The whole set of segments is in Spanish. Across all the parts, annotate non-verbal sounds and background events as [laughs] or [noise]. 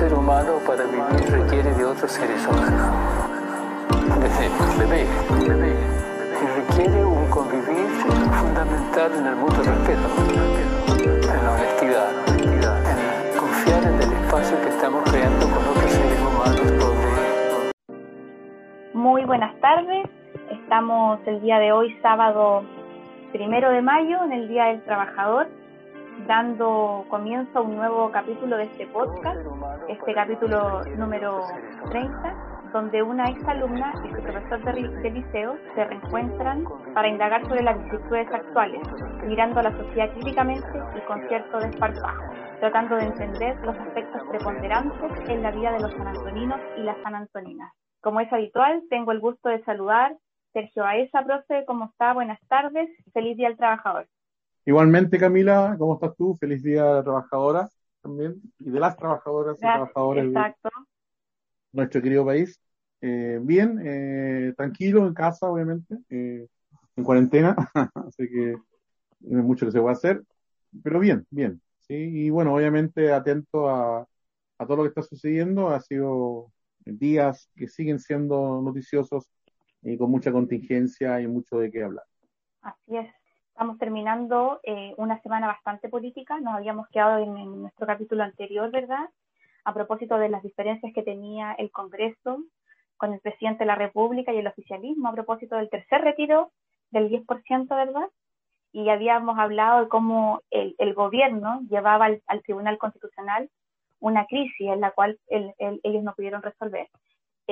ser humano para vivir requiere de otros seres humanos. Desde bebé, bebé, y requiere un convivir fundamental en el mutuo respeto, en la honestidad, en confiar en el espacio que estamos creando con otros seres humanos donde... Muy buenas tardes, estamos el día de hoy, sábado primero de mayo, en el Día del Trabajador dando comienzo a un nuevo capítulo de este podcast, este capítulo número 30, donde una exalumna y su profesor de, liceo se reencuentran para indagar sobre las vicisitudes actuales, mirando a la sociedad críticamente y con cierto desparpajo, tratando de entender los aspectos preponderantes en la vida de los sanantoninos y las sanantoninas. Como es habitual, tengo el gusto de saludar Sergio Aesa, profe, ¿cómo está? Buenas tardes, feliz día al trabajador. Igualmente, Camila, ¿cómo estás tú? Feliz día de la trabajadora también, y de las trabajadoras y trabajadores de nuestro querido país. Eh, bien, eh, tranquilo en casa, obviamente, eh, en cuarentena, [laughs] así que no hay mucho que se va a hacer, pero bien, bien. ¿sí? Y bueno, obviamente atento a, a todo lo que está sucediendo, ha sido días que siguen siendo noticiosos y con mucha contingencia y mucho de qué hablar. Así es. Estamos terminando eh, una semana bastante política, nos habíamos quedado en, nuestro capítulo anterior, ¿verdad? A propósito de las diferencias que tenía el Congreso con el presidente de la República y el oficialismo, a propósito del tercer retiro del 10%, ¿verdad? Y habíamos hablado de cómo el, gobierno llevaba al, Tribunal Constitucional una crisis en la cual ellos no pudieron resolver.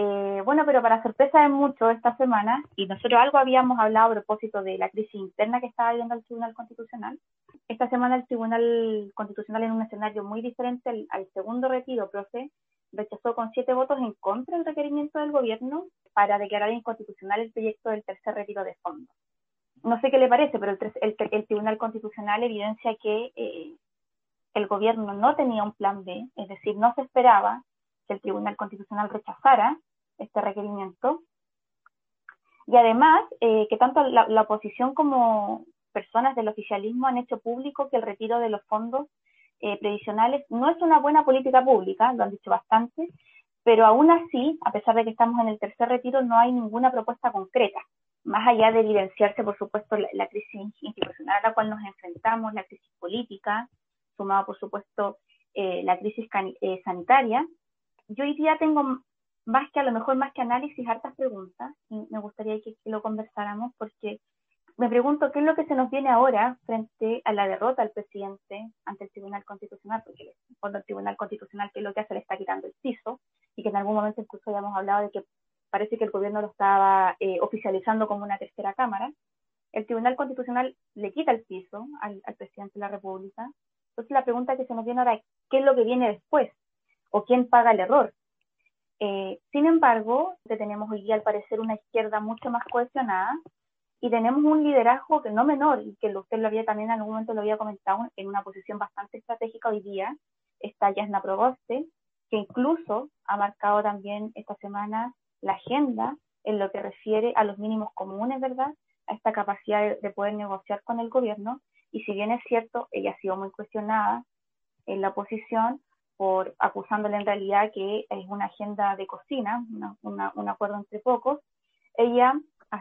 Eh, bueno, pero para sorpresa de muchos esta semana, y nosotros algo habíamos hablado a propósito de la crisis interna que estaba viviendo el Tribunal Constitucional, esta semana el Tribunal Constitucional en un escenario muy diferente al, segundo retiro, profe, rechazó con siete votos en contra el requerimiento del gobierno para declarar inconstitucional el proyecto del tercer retiro de fondos. No sé qué le parece, pero el, Tribunal Constitucional evidencia que eh, el gobierno no tenía un plan B, es decir, no se esperaba que el Tribunal Constitucional rechazara este requerimiento. Y además, eh, que tanto la, oposición como personas del oficialismo han hecho público que el retiro de los fondos eh, previsionales no es una buena política pública, lo han dicho bastante, pero aún así, a pesar de que estamos en el tercer retiro, no hay ninguna propuesta concreta, más allá de evidenciarse, por supuesto, la, crisis institucional a la cual nos enfrentamos, la crisis política, sumada, por supuesto, eh, la crisis sanitaria. Yo hoy día tengo más que a lo mejor más que análisis, hartas preguntas, y me gustaría que, lo conversáramos porque me pregunto qué es lo que se nos viene ahora frente a la derrota del presidente ante el Tribunal Constitucional, porque cuando el Tribunal Constitucional que es lo que hace le está quitando el piso, y que en algún momento incluso habíamos hablado de que parece que el gobierno lo estaba eh, oficializando como una tercera cámara, el Tribunal Constitucional le quita el piso al, al presidente de la República. Entonces la pregunta que se nos viene ahora es, ¿qué es lo que viene después? ¿O quién paga el error? Eh, sin embargo, tenemos hoy día al parecer una izquierda mucho más cohesionada y tenemos un liderazgo que no menor y que usted lo había también en algún momento lo había comentado en una posición bastante estratégica hoy día, está Yasna Proboste, que incluso ha marcado también esta semana la agenda en lo que refiere a los mínimos comunes, ¿verdad? A esta capacidad de poder negociar con el gobierno. Y si bien es cierto, ella ha sido muy cuestionada en la oposición, por acusándole en realidad que es una agenda de cocina, un acuerdo entre pocos, ella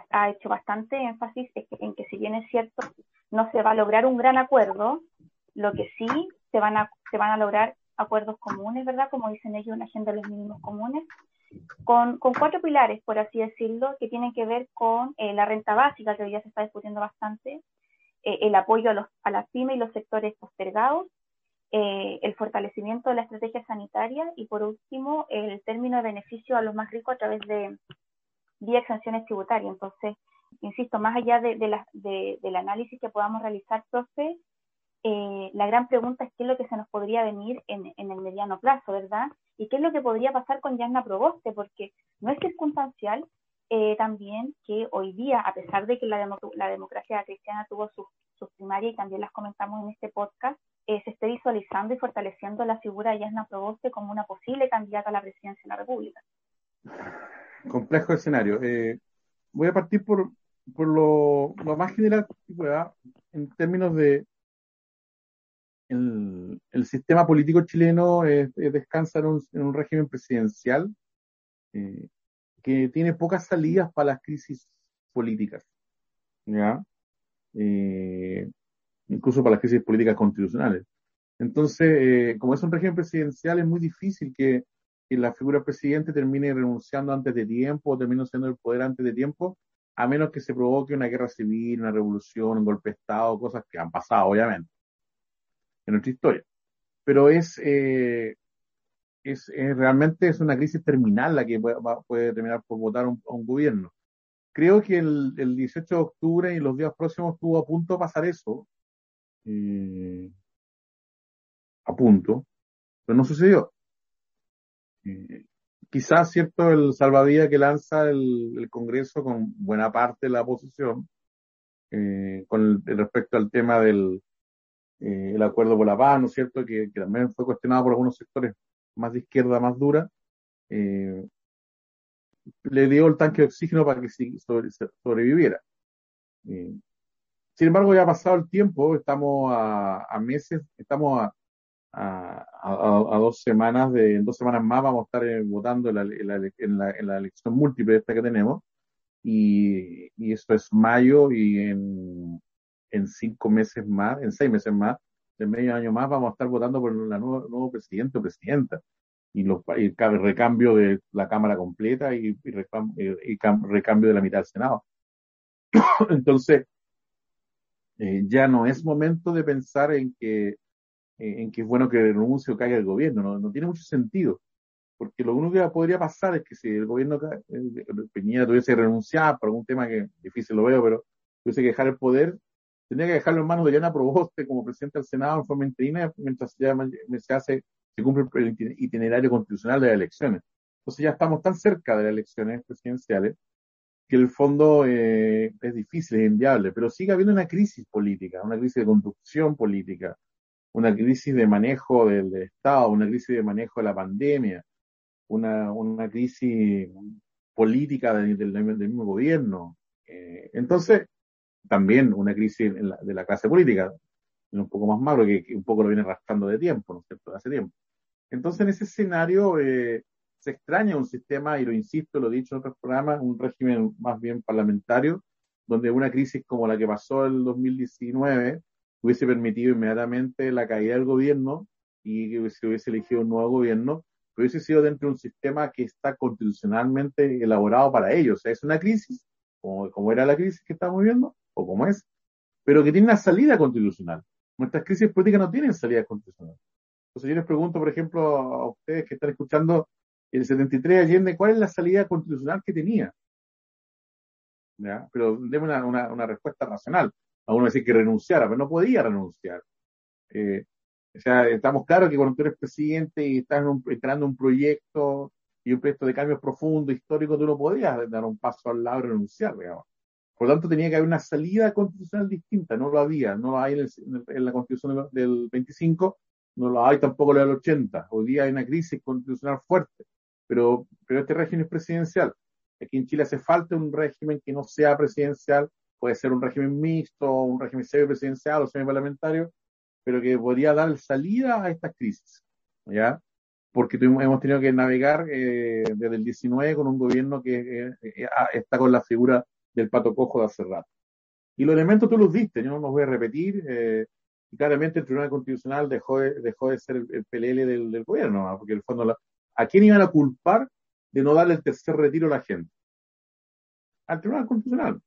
ha, hecho bastante énfasis en que si bien es cierto, no se va a lograr un gran acuerdo, lo que sí se van a, se van a lograr acuerdos comunes, ¿verdad? Como dicen ellos, una agenda de los mínimos comunes, con, con cuatro pilares, por así decirlo, que tienen que ver con eh, la renta básica, que hoy ya se está discutiendo bastante, eh, el apoyo a, los, a las pymes y los sectores postergados, eh, el fortalecimiento de la estrategia sanitaria y por último el término de beneficio a los más ricos a través de vía exenciones tributarias. Entonces, insisto, más allá de, del análisis que podamos realizar, profe, eh, la gran pregunta es qué es lo que se nos podría venir en, el mediano plazo, ¿verdad? Y qué es lo que podría pasar con Yasna Proboste, porque no es circunstancial eh, también que hoy día, a pesar de que la, la democracia cristiana tuvo sus su primarias y también las comentamos en este podcast, eh, se esté visualizando y fortaleciendo la figura de Yasna Proboste como una posible candidata a la presidencia de la República. Complejo escenario. Eh, voy a partir por, por lo, lo, más general en términos de el, sistema político chileno descansa en un, régimen presidencial eh, que tiene pocas salidas para las crisis políticas, ¿ya? Incluso para las crisis políticas constitucionales. Entonces, eh, como es un régimen presidencial, es muy difícil que, la figura presidente termine renunciando antes de tiempo o termine siendo el poder antes de tiempo, a menos que se provoque una guerra civil, una revolución, un golpe de Estado, cosas que han pasado, obviamente, en nuestra historia. Pero es, eh, es, realmente es una crisis terminal la que puede, terminar por votar a un, gobierno. Creo que el, el, 18 de octubre y los días próximos estuvo a punto de pasar eso. Eh, a punto, pero no sucedió. Eh, quizás, cierto, el salvavidas que lanza el, Congreso con buena parte de la oposición, eh, con respecto al tema del el acuerdo por la paz, ¿no es cierto?, que, también fue cuestionado por algunos sectores más de izquierda, más dura, le dio el tanque de oxígeno para que sobreviviera. Sin embargo, ya ha pasado el tiempo, estamos a, a meses, estamos a, a, dos semanas, de, en dos semanas más vamos a estar eh, votando en la, en, la, elección múltiple esta que tenemos. Y, y esto es mayo y en, en cinco meses más, en seis meses más, en medio año más, vamos a estar votando por el nuevo, presidente o presidenta. Y, los, y el recambio de la Cámara completa y, y, recambio de la mitad del Senado. [coughs] Entonces, eh, ya no es momento de pensar en que eh, en que es bueno que renuncie o caiga el gobierno. No, no tiene mucho sentido. Porque lo único que podría pasar es que si el gobierno eh, Peñera tuviese que renunciar por algún tema que difícil lo veo, pero tuviese que dejar el poder, tendría que dejarlo en manos de Yana Proboste como presidente del Senado en forma interina mientras ya se hace, se cumple el itinerario constitucional de las elecciones. Entonces ya estamos tan cerca de las elecciones presidenciales que el fondo eh, es difícil, es inviable, pero sigue habiendo una crisis política, una crisis de conducción política, una crisis de manejo del, Estado, una crisis de manejo de la pandemia, una, una crisis política del, mismo gobierno. Eh, entonces, también una crisis de la clase política, un poco más malo, que, un poco lo viene arrastrando de tiempo, ¿no es cierto?, hace tiempo. Entonces, en ese escenario eh, se extraña un sistema, y lo insisto, lo he dicho en otros programas, un régimen más bien parlamentario, donde una crisis como la que pasó en el 2019 hubiese permitido inmediatamente la caída del gobierno y que se hubiese elegido un nuevo gobierno, hubiese sido dentro de un sistema que está constitucionalmente elaborado para ello. O sea, es una crisis, como, como era la crisis que estamos viviendo, o como es, pero que tiene una salida constitucional. Nuestras crisis políticas no tienen salida constitucional. Entonces yo les pregunto, por ejemplo, a ustedes que están escuchando el 73 Allende, ¿cuál es la salida constitucional que tenía? Pero déme una, una, respuesta racional a uno decir que renunciara, pero no podía renunciar. Eh, o sea, estamos claros que cuando tú eres presidente y estás entrando en un proyecto y un proyecto de cambio profundo, histórico, tú no podías dar un paso al lado y renunciar. Por lo tanto, tenía que haber una salida constitucional distinta, no lo había, no lo hay en, la constitución del 25, no lo hay tampoco en la del 80. Hoy día hay una crisis constitucional fuerte, pero, pero este régimen es presidencial. Aquí en Chile hace falta un régimen que no sea presidencial, puede ser un régimen mixto, un régimen semi-presidencial o semi-parlamentario, pero que podría dar salida a estas crisis, ¿ya? Porque hemos tenido que navegar eh, desde el 19 con un gobierno que eh, eh, ah, está con la figura del pato cojo de hace rato. Y los elementos tú los diste, yo no los voy a repetir. y claramente el Tribunal Constitucional dejó de, ser el, PLL del, gobierno, porque el fondo, ¿a quién iban a culpar de no darle el tercer retiro a la gente? Al Tribunal Constitucional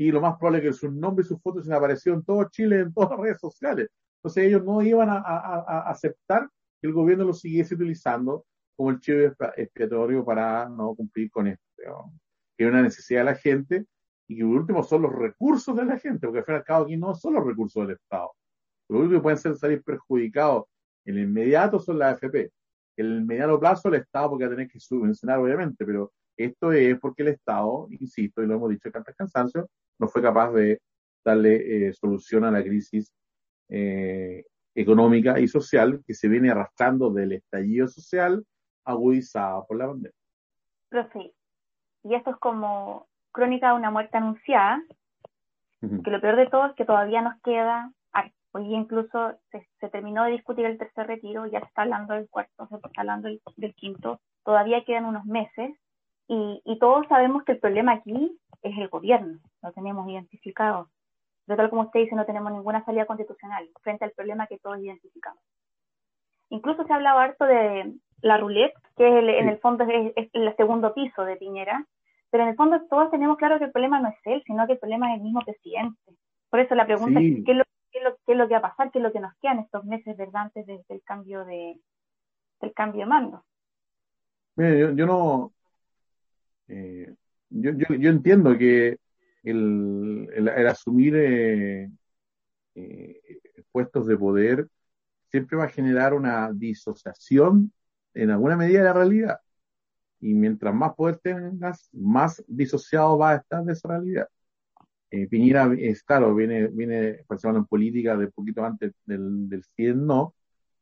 y lo más probable es que sus nombres y sus fotos se aparecieron en todo Chile, en todas las redes sociales. Entonces ellos no iban a, aceptar que el gobierno lo siguiese utilizando como el chivo expiatorio para no cumplir con esto. Que es una necesidad de la gente y que por último son los recursos de la gente, porque al fin y al cabo aquí no son los recursos del Estado. Lo único que pueden ser salir perjudicados en el inmediato son las AFP. El mediano plazo el Estado, porque va a tener que subvencionar obviamente, pero esto es porque el Estado, insisto, y lo hemos dicho en tantas cansancio, no fue capaz de darle eh, solución a la crisis eh, económica y social que se viene arrastrando del estallido social agudizada por la pandemia. Profe, y esto es como crónica de una muerte anunciada, que lo peor de todo es que todavía nos queda Hoy incluso se, terminó de discutir el tercer retiro, ya se está hablando del cuarto, se está hablando del, quinto, todavía quedan unos meses y, y, todos sabemos que el problema aquí es el gobierno, lo tenemos identificado. De tal como usted dice, no tenemos ninguna salida constitucional frente al problema que todos identificamos. Incluso se ha hablado harto de la roulette, que es en el fondo es, el segundo piso de Piñera, pero en el fondo todos tenemos claro que el problema no es él, sino que el problema es el mismo presidente. Por eso la pregunta es, ¿qué es, lo, qué, es lo, que va a pasar? ¿Qué es lo que nos queda en estos meses, ¿verdad? Antes del cambio de, del cambio de mando. Mire, yo, no... Eh, yo, yo, yo, entiendo que el, el, asumir eh, eh, puestos de poder siempre va a generar una disociación en alguna medida de la realidad. Y mientras más poder tengas, más disociado va a estar de esa realidad. Eh, Piñera es claro, viene, viene participando en política de poquito antes del, del 100, no,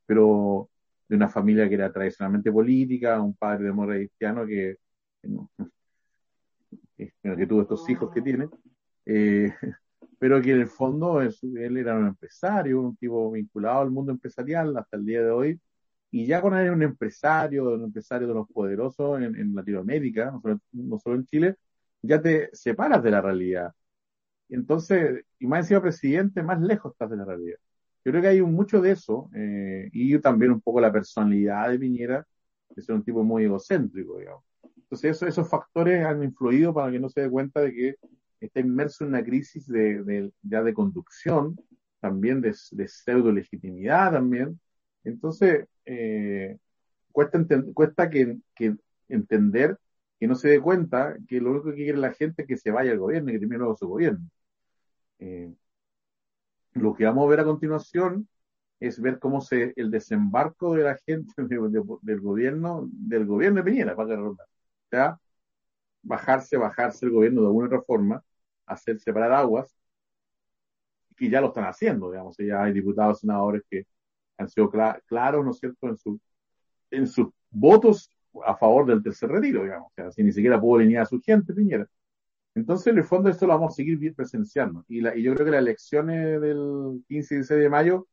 pero de una familia que era tradicionalmente política, un padre de moral cristiano que, que, que, tuvo estos hijos que tiene, eh, [laughs] pero que en el fondo él era un empresario, un tipo vinculado al mundo empresarial hasta el día de hoy, y ya con él un empresario, un empresario de los poderosos en, Latinoamérica, no solo, en Chile, ya te separas de la realidad. Entonces, y más encima presidente, más lejos estás de la realidad. Yo creo que hay mucho de eso, eh, y también un poco la personalidad de Piñera, que es un tipo muy egocéntrico, digamos. Entonces, esos factores han influido para que no se dé cuenta de que está inmerso en una crisis de, ya de conducción, también de, pseudo legitimidad también. Entonces, eh, cuesta, cuesta que, entender que no se dé cuenta que lo único que quiere la gente es que se vaya al gobierno y que termine luego su gobierno. Eh, lo que vamos a ver a continuación es ver cómo se el desembarco de la gente [laughs] del gobierno del gobierno de Piñera para que o sea bajarse bajarse el gobierno de alguna otra forma hacer separar aguas, que ya lo están haciendo, digamos, ya hay diputados, senadores que han sido claros, ¿no es cierto?, en, su, en sus votos a favor del tercer retiro, digamos, o sea, si ni siquiera pudo alinear a su gente, Piñera. Entonces, en el fondo, esto lo vamos a seguir presenciando. Y, la, y yo creo que las elecciones del 15 y 16 de mayo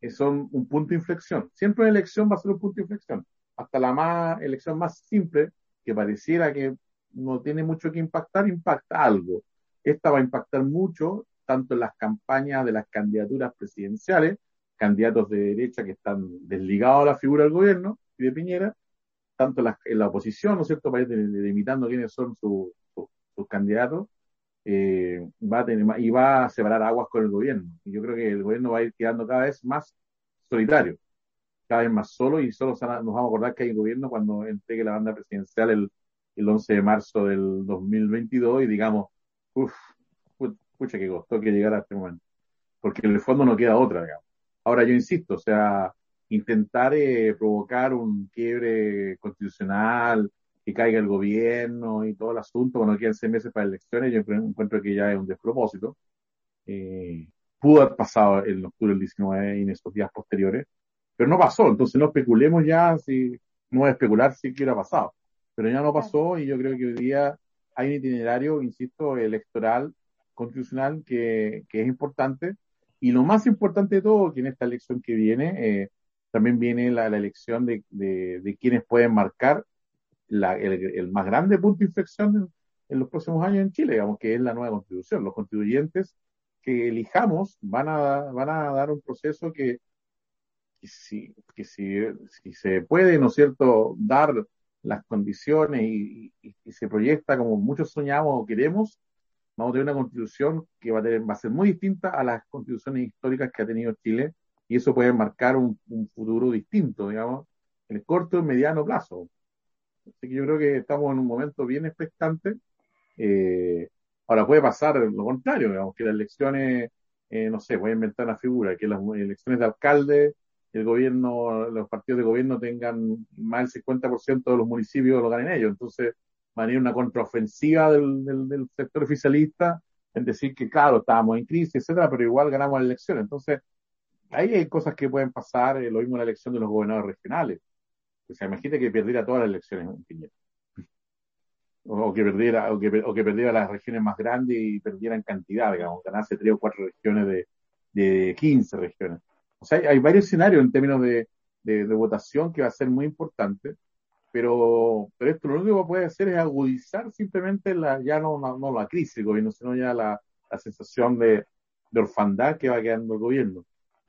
eh, son un punto de inflexión. Siempre una elección va a ser un punto de inflexión. Hasta la más, elección más simple, que pareciera que no tiene mucho que impactar, impacta algo. Esta va a impactar mucho tanto en las campañas de las candidaturas presidenciales, candidatos de derecha que están desligados a la figura del gobierno y de Piñera, tanto en la, oposición, ¿no es cierto?, para ir delimitando quiénes son sus candidatos, eh, va a tener, y va a separar aguas con el gobierno. Y yo creo que el gobierno va a ir quedando cada vez más solitario, cada vez más solo, y solo nos vamos a acordar que hay un gobierno cuando entregue la banda presidencial el, el 11 de marzo del 2022 y digamos, Uf, pucha que costó que llegara a este momento. Porque en el fondo no queda otra, digamos. Ahora yo insisto, o sea, intentar eh, provocar un quiebre constitucional, que caiga el gobierno y todo el asunto, cuando quedan seis meses para elecciones, yo encuentro que ya es un despropósito. Eh, pudo haber pasado en octubre del 19 y en estos días posteriores, pero no pasó, entonces no especulemos ya si, no es especular si hubiera pasado, pero ya no pasó y yo creo que hoy día hay un itinerario, insisto, electoral, constitucional, que, es importante. Y lo más importante de todo, que en esta elección que viene, eh, también viene la, elección de, de, quienes pueden marcar el, más grande punto de inflexión en, los próximos años en Chile, digamos, que es la nueva constitución. Los constituyentes que elijamos van a, van a dar un proceso que, si, que si, si se puede, ¿no es cierto?, dar las condiciones y, se proyecta como muchos soñamos o queremos, vamos a tener una constitución que va a, tener, va a ser muy distinta a las constituciones históricas que ha tenido Chile y eso puede marcar un, futuro distinto, digamos, en el corto y mediano plazo. Así que yo creo que estamos en un momento bien expectante. Eh, ahora puede pasar lo contrario, digamos, que las elecciones, eh, no sé, voy a inventar una figura, que las elecciones de alcalde el gobierno, los partidos de gobierno tengan más del 50% de los municipios lo ganen ellos. Entonces, va a venir una contraofensiva del, sector oficialista en decir que, claro, estábamos en crisis, etcétera, pero igual ganamos la elección. Entonces, ahí hay cosas que pueden pasar, eh, lo mismo en la elección de los gobernadores regionales. O sea, imagínate que perdiera todas las elecciones en Piñera. O, que perdiera, o que, o que perdiera las regiones más grandes y perdiera en cantidad, digamos, ganase tres o cuatro regiones de, de 15 regiones. O sea, hay, varios escenarios en términos de, de, votación que va a ser muy importante, pero, pero esto lo único que puede hacer es agudizar simplemente la, ya no, no, la crisis del gobierno, sino ya la, la sensación de, de orfandad que va quedando el gobierno.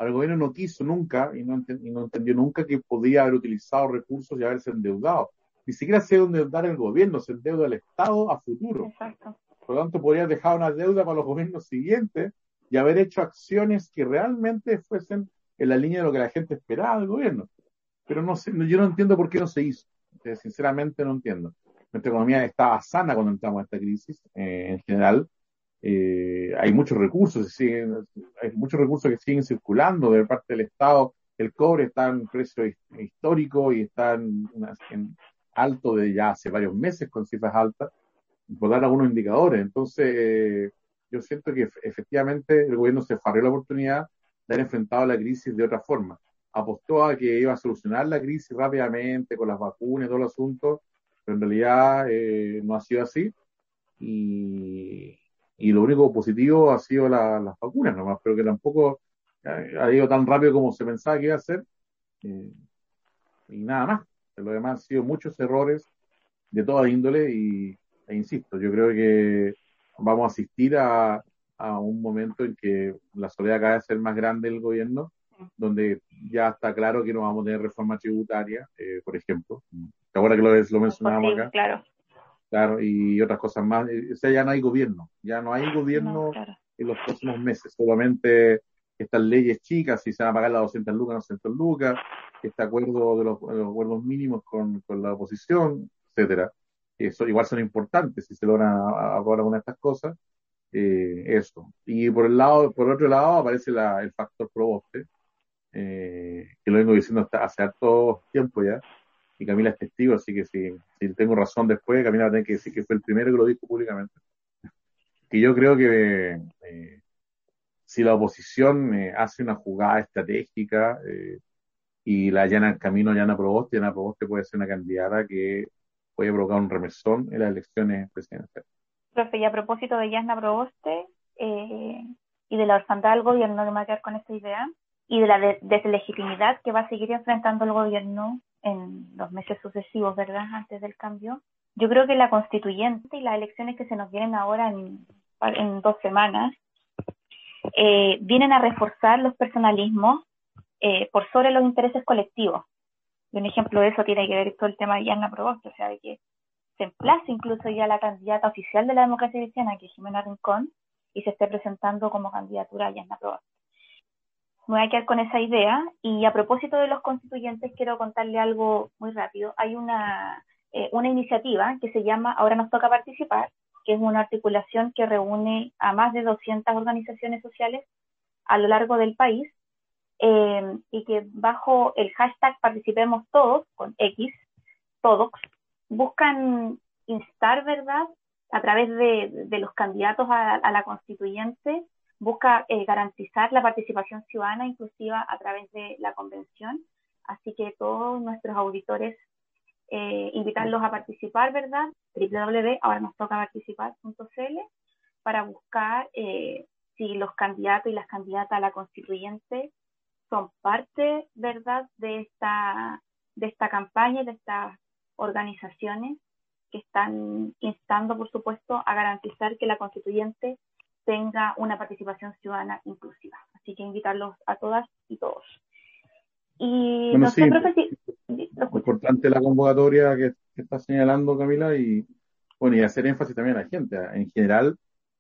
El gobierno no quiso nunca y no, y no entendió nunca que podía haber utilizado recursos y haberse endeudado. Ni siquiera se endeudar el gobierno, se endeuda el Estado a futuro. Exacto. Por lo tanto, podría dejar una deuda para los gobiernos siguientes y haber hecho acciones que realmente fuesen en la línea de lo que la gente esperaba del gobierno. Pero no sé, yo no entiendo por qué no se hizo. Eh, sinceramente no entiendo. Nuestra economía estaba sana cuando entramos a esta crisis, eh, en general. Eh, hay muchos recursos, siguen, hay muchos recursos que siguen circulando de parte del Estado. El cobre está en precio histórico y está en, en alto de ya hace varios meses con cifras altas, por dar algunos indicadores. Entonces, yo siento que efectivamente el gobierno se farrió la oportunidad de haber enfrentado la crisis de otra forma. Apostó a que iba a solucionar la crisis rápidamente con las vacunas y todo el asunto, pero en realidad eh, no ha sido así. Y, y, lo único positivo ha sido las vacunas nomás, pero que tampoco ha ido tan rápido como se pensaba que iba a ser. Eh, y nada más. Lo demás han sido muchos errores de toda índole y, e insisto, yo creo que vamos a asistir a, a un momento en que la soledad acaba de ser más grande el gobierno, donde ya está claro que no vamos a tener reforma tributaria, eh, por ejemplo. ¿Te acuerdas que lo, lo mencionábamos acá? Claro. Claro, y otras cosas más. O sea, ya no hay gobierno, ya no hay gobierno en los próximos meses, solamente estas leyes chicas, si se van a pagar las 200 lucas, 200 lucas, este acuerdo de los, acuerdos mínimos con, con, la oposición, etcétera. Eso igual son importantes si se logran aprobar alguna de estas cosas. Eh, eso. Y por el lado, por otro lado, aparece la, el factor proboste, eh, que lo vengo diciendo hasta hace harto tiempo ya, y Camila es testigo, así que si, si tengo razón después, Camila va a tener que decir que fue el primero que lo dijo públicamente. Que yo creo que eh, si la oposición eh, hace una jugada estratégica eh, y la llana camino llana Proboste, llana Proboste puede ser una candidata que puede provocar un remesón en las elecciones presidenciales. Profe, y a propósito de Yasna Proboste eh, y de la orfandad del gobierno, que me va a quedar con esta idea, y de la deslegitimidad que va a seguir enfrentando el gobierno en los meses sucesivos, ¿verdad?, antes del cambio. Yo creo que la constituyente y las elecciones que se nos vienen ahora en, dos semanas eh, vienen a reforzar los personalismos eh, por sobre los intereses colectivos. Y un ejemplo de eso tiene que ver todo el tema de Yasna Proboste, o sea, de que se emplace incluso ya la candidata oficial de la democracia cristiana, que es Jimena Rincón, y se esté presentando como candidatura a Yasna Proboste. Me voy a quedar con esa idea y a propósito de los constituyentes quiero contarle algo muy rápido. Hay una, eh, una iniciativa que se llama Ahora nos toca participar, que es una articulación que reúne a más de 200 organizaciones sociales a lo largo del país eh, y que bajo el hashtag participemos todos, con X, todos, buscan instar, ¿verdad?, a través de, los candidatos a, la constituyente, busca eh, garantizar la participación ciudadana inclusiva a través de la convención. Así que todos nuestros auditores eh, invitarlos a participar, ¿verdad? www.ahora para buscar eh, si los candidatos y las candidatas a la constituyente son parte, ¿verdad?, de esta, de esta campaña, de estas organizaciones que están instando, por supuesto, a garantizar que la constituyente tenga una participación ciudadana inclusiva. Así que invitarlos a todas y todos. Y no sé, importante la convocatoria que, está señalando Camila y bueno, y hacer énfasis también a la gente. En general,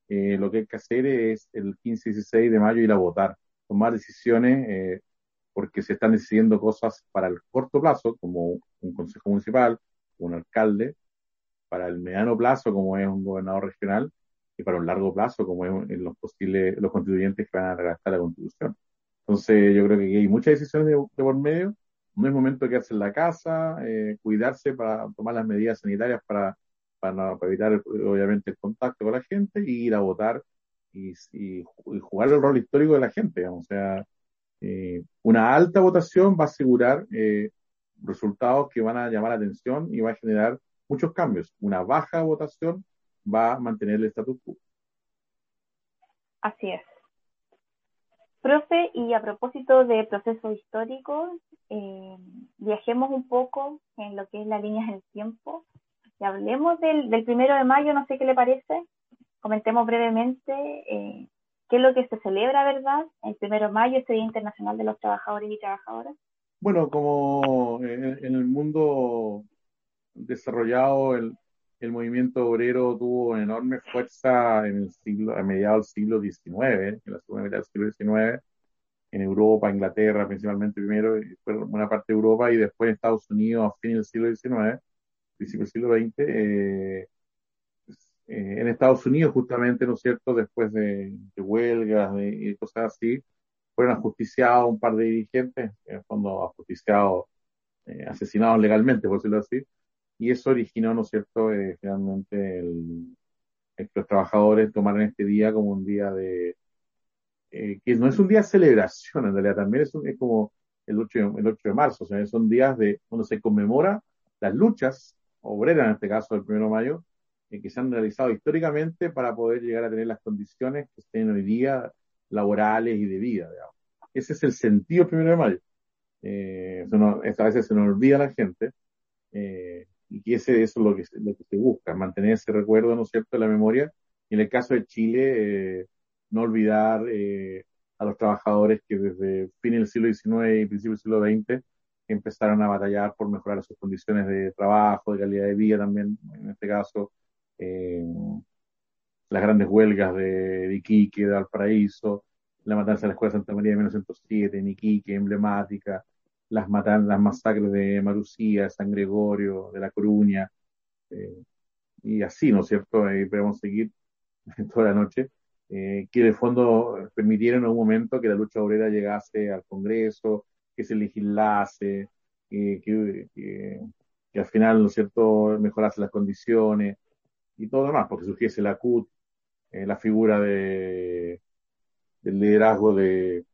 eh, lo que hay que hacer es el 15 y 16 de mayo ir a votar, tomar decisiones, eh, porque se están decidiendo cosas para el corto plazo, como un consejo municipal, un alcalde, para el mediano plazo, como es un gobernador regional, y para un largo plazo, como es en los posibles, los constituyentes que van a redactar la constitución. Entonces, yo creo que hay muchas decisiones de por medio no es momento de quedarse en la casa, eh, cuidarse para tomar las medidas sanitarias para, para, evitar, obviamente, el contacto con la gente y ir a votar y, jugar el rol histórico de la gente. O sea, eh, una alta votación va a asegurar eh, resultados que van a llamar la atención y va a generar muchos cambios. Una baja votación va a mantener el status quo. Así es. Profe, y a propósito de procesos históricos, eh, viajemos un poco en lo que es la línea del tiempo y hablemos del, del primero de mayo, no sé qué le parece. Comentemos brevemente eh, qué es lo que se celebra, ¿verdad? El primero de mayo, este Día Internacional de los Trabajadores y Trabajadoras. Bueno, como en, el mundo desarrollado, el, el movimiento obrero tuvo enorme fuerza en el siglo, a mediados del siglo XIX, en la segunda mitad del siglo XIX, en Europa, Inglaterra principalmente primero, y después buena parte de Europa, y después en Estados Unidos a fines del siglo XIX, principio del siglo XX. Eh, eh, en Estados Unidos, justamente, ¿no es cierto?, después de, huelgas y cosas así, fueron ajusticiados un par de dirigentes, en el fondo ajusticiados, eh, asesinados legalmente, por decirlo así, y eso originó, ¿no es cierto?, eh, finalmente el, que los trabajadores tomaran este día como un día de, eh, que no es un día de celebración, en realidad también es, es como el 8, de, el 8 de marzo, o sea, son días de cuando se conmemora las luchas obreras, en este caso del 1 de mayo, eh, que se han realizado históricamente para poder llegar a tener las condiciones que estén hoy día laborales y de vida. Digamos. Ese es el sentido del 1 de mayo. Eh, a veces se nos olvida la gente. Y que ese, es lo que, lo que se busca, mantener ese recuerdo, ¿no es cierto?, de la memoria. Y en el caso de Chile, eh, no olvidar eh, a los trabajadores que desde fin del siglo XIX y principio del siglo XX empezaron a batallar por mejorar sus condiciones de trabajo, de calidad de vida también, en este caso, eh, las grandes huelgas de, Iquique, de Valparaíso, la matanza de la Escuela Santa María de 1907 en Iquique, emblemática, las, matan, las masacres de Marucía, San Gregorio, de La Coruña, eh, y así, ¿no es cierto? Eh, podemos seguir [laughs] toda la noche, eh, que de fondo permitieron en un momento que la lucha obrera llegase al Congreso, que se legislase, que, que, al final, ¿no es cierto?, mejorase las condiciones y todo lo demás, porque surgiese la CUT, la figura de, del liderazgo de,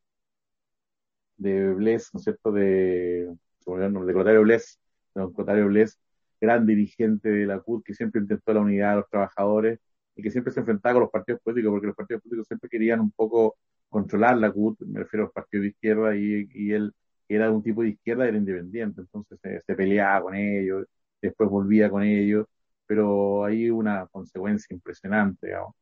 de Bles, ¿no es cierto?, de, de Clotario Bles, don Clotario Bles, gran dirigente de la CUT, que siempre intentó la unidad de los trabajadores y que siempre se enfrentaba con los partidos políticos, porque los partidos políticos siempre querían un poco controlar la CUT, me refiero a los partidos de izquierda, y, él era de un tipo de izquierda, era independiente, entonces se, peleaba con ellos, después volvía con ellos, pero hay una consecuencia impresionante, digamos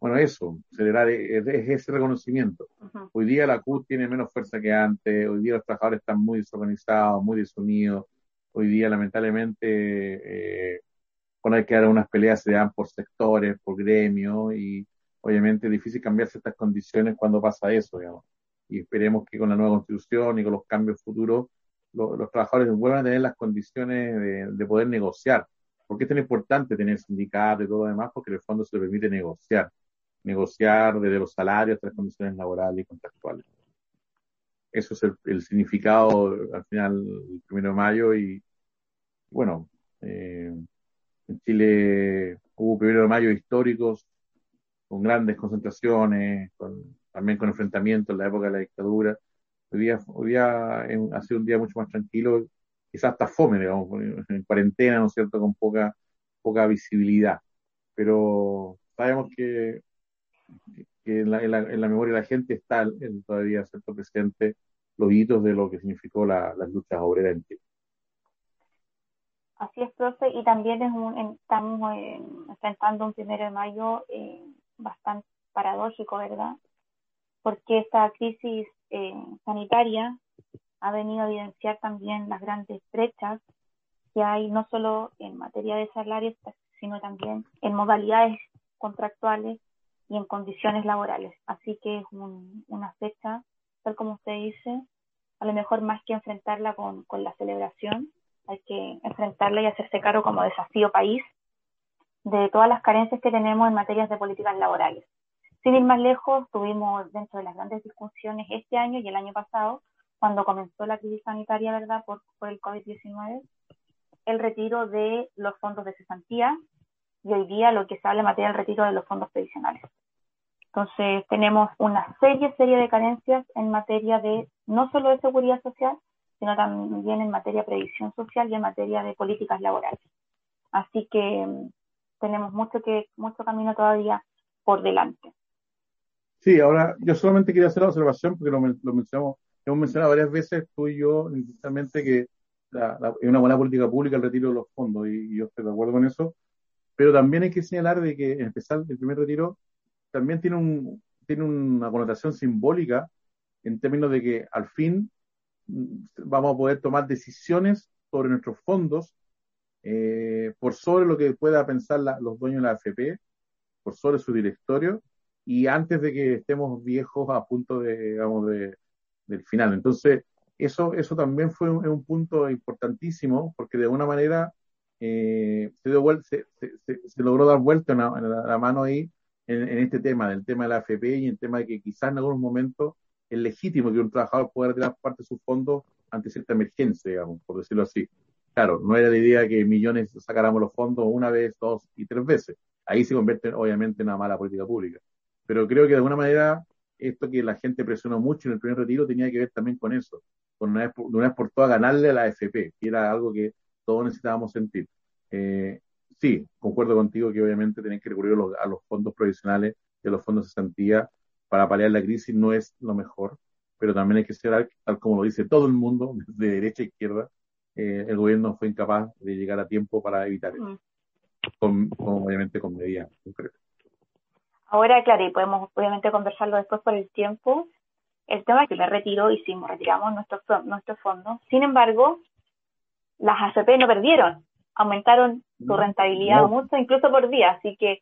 bueno, eso, celebrar es, ese reconocimiento. Hoy día la CUT tiene menos fuerza que antes, hoy día los trabajadores están muy desorganizados, muy desunidos, hoy día lamentablemente eh, cuando hay que dar unas peleas se dan por sectores, por gremios y obviamente es difícil cambiarse estas condiciones cuando pasa eso, digamos. Y esperemos que con la nueva constitución y con los cambios futuros los trabajadores vuelvan a tener las condiciones de, de poder negociar. ¿Por qué es tan importante tener sindicatos y todo lo demás? Porque en el fondo se le permite negociar negociar desde los salarios hasta las condiciones laborales y contractuales. Eso es el, significado al final del primero de mayo y bueno, eh, en Chile hubo primero de mayo históricos con grandes concentraciones, también con enfrentamientos en la época de la dictadura. Hoy día, hoy día ha sido un día mucho más tranquilo, quizás hasta fome, digamos, en cuarentena, ¿no es cierto?, con poca, poca visibilidad. Pero sabemos que que en la, en, la, en la, memoria de la gente está todavía cierto presente los hitos de lo que significó la, las luchas obreras en Chile. Así es, profe, y también es un, estamos enfrentando un primero de mayo eh, bastante paradójico, ¿verdad? Porque esta crisis eh, sanitaria ha venido a evidenciar también las grandes brechas que hay no solo en materia de salarios, sino también en modalidades contractuales y en condiciones laborales. Así que es una fecha, tal como usted dice, a lo mejor más que enfrentarla con, con la celebración, hay que enfrentarla y hacerse cargo como desafío país de todas las carencias que tenemos en materias de políticas laborales. Sin ir más lejos, tuvimos dentro de las grandes discusiones este año y el año pasado, cuando comenzó la crisis sanitaria, ¿verdad?, por, por el COVID-19, el retiro de los fondos de cesantía y hoy día lo que se habla en materia del retiro de los fondos previsionales. Entonces, tenemos una serie, serie de carencias en materia de, no solo de seguridad social, sino también en materia de previsión social y en materia de políticas laborales. Así que mm, tenemos mucho, que, mucho camino todavía por delante. Sí, ahora yo solamente quería hacer la observación porque lo, mencionamos, hemos mencionado varias veces tú y yo, necesariamente que es una buena política pública el retiro de los fondos y, yo estoy de acuerdo con eso, pero también hay que señalar de que en especial el primer retiro también tiene, un, tiene una connotación simbólica en términos de que al fin mm, vamos a poder tomar decisiones sobre nuestros fondos eh, por sobre lo que pueda pensar los dueños de la AFP, por sobre su directorio y antes de que estemos viejos a punto de, digamos, de, del final. Entonces, eso, eso también fue un, punto importantísimo porque de alguna manera eh, se, se, logró dar vuelta en la, mano ahí en, este tema, del tema de la AFP y en el tema de que quizás en algunos momentos es legítimo que un trabajador pueda retirar parte de sus fondos ante cierta emergencia, digamos, por decirlo así. Claro, no era la idea que millones sacáramos los fondos una vez, dos y tres veces. Ahí se convierte obviamente en una mala política pública. Pero creo que de alguna manera esto que la gente presionó mucho en el primer retiro tenía que ver también con eso, con una vez, de una vez por todas ganarle a la AFP, que era algo que todos necesitábamos sentir. Eh, sí, concuerdo contigo que obviamente tienen que recurrir a los, fondos provisionales y a los fondos de santía para paliar la crisis no es lo mejor, pero también hay que ser, tal como lo dice todo el mundo, [laughs] de derecha a izquierda, eh, el gobierno fue incapaz de llegar a tiempo para evitar eso, con, obviamente con medidas concretas. Ahora, claro, y podemos obviamente conversarlo después por el tiempo, el tema es que me retiro, hicimos, retiramos nuestros nuestros fondos. Sin embargo, las ACP no perdieron, aumentaron su rentabilidad mucho, incluso por día. Así que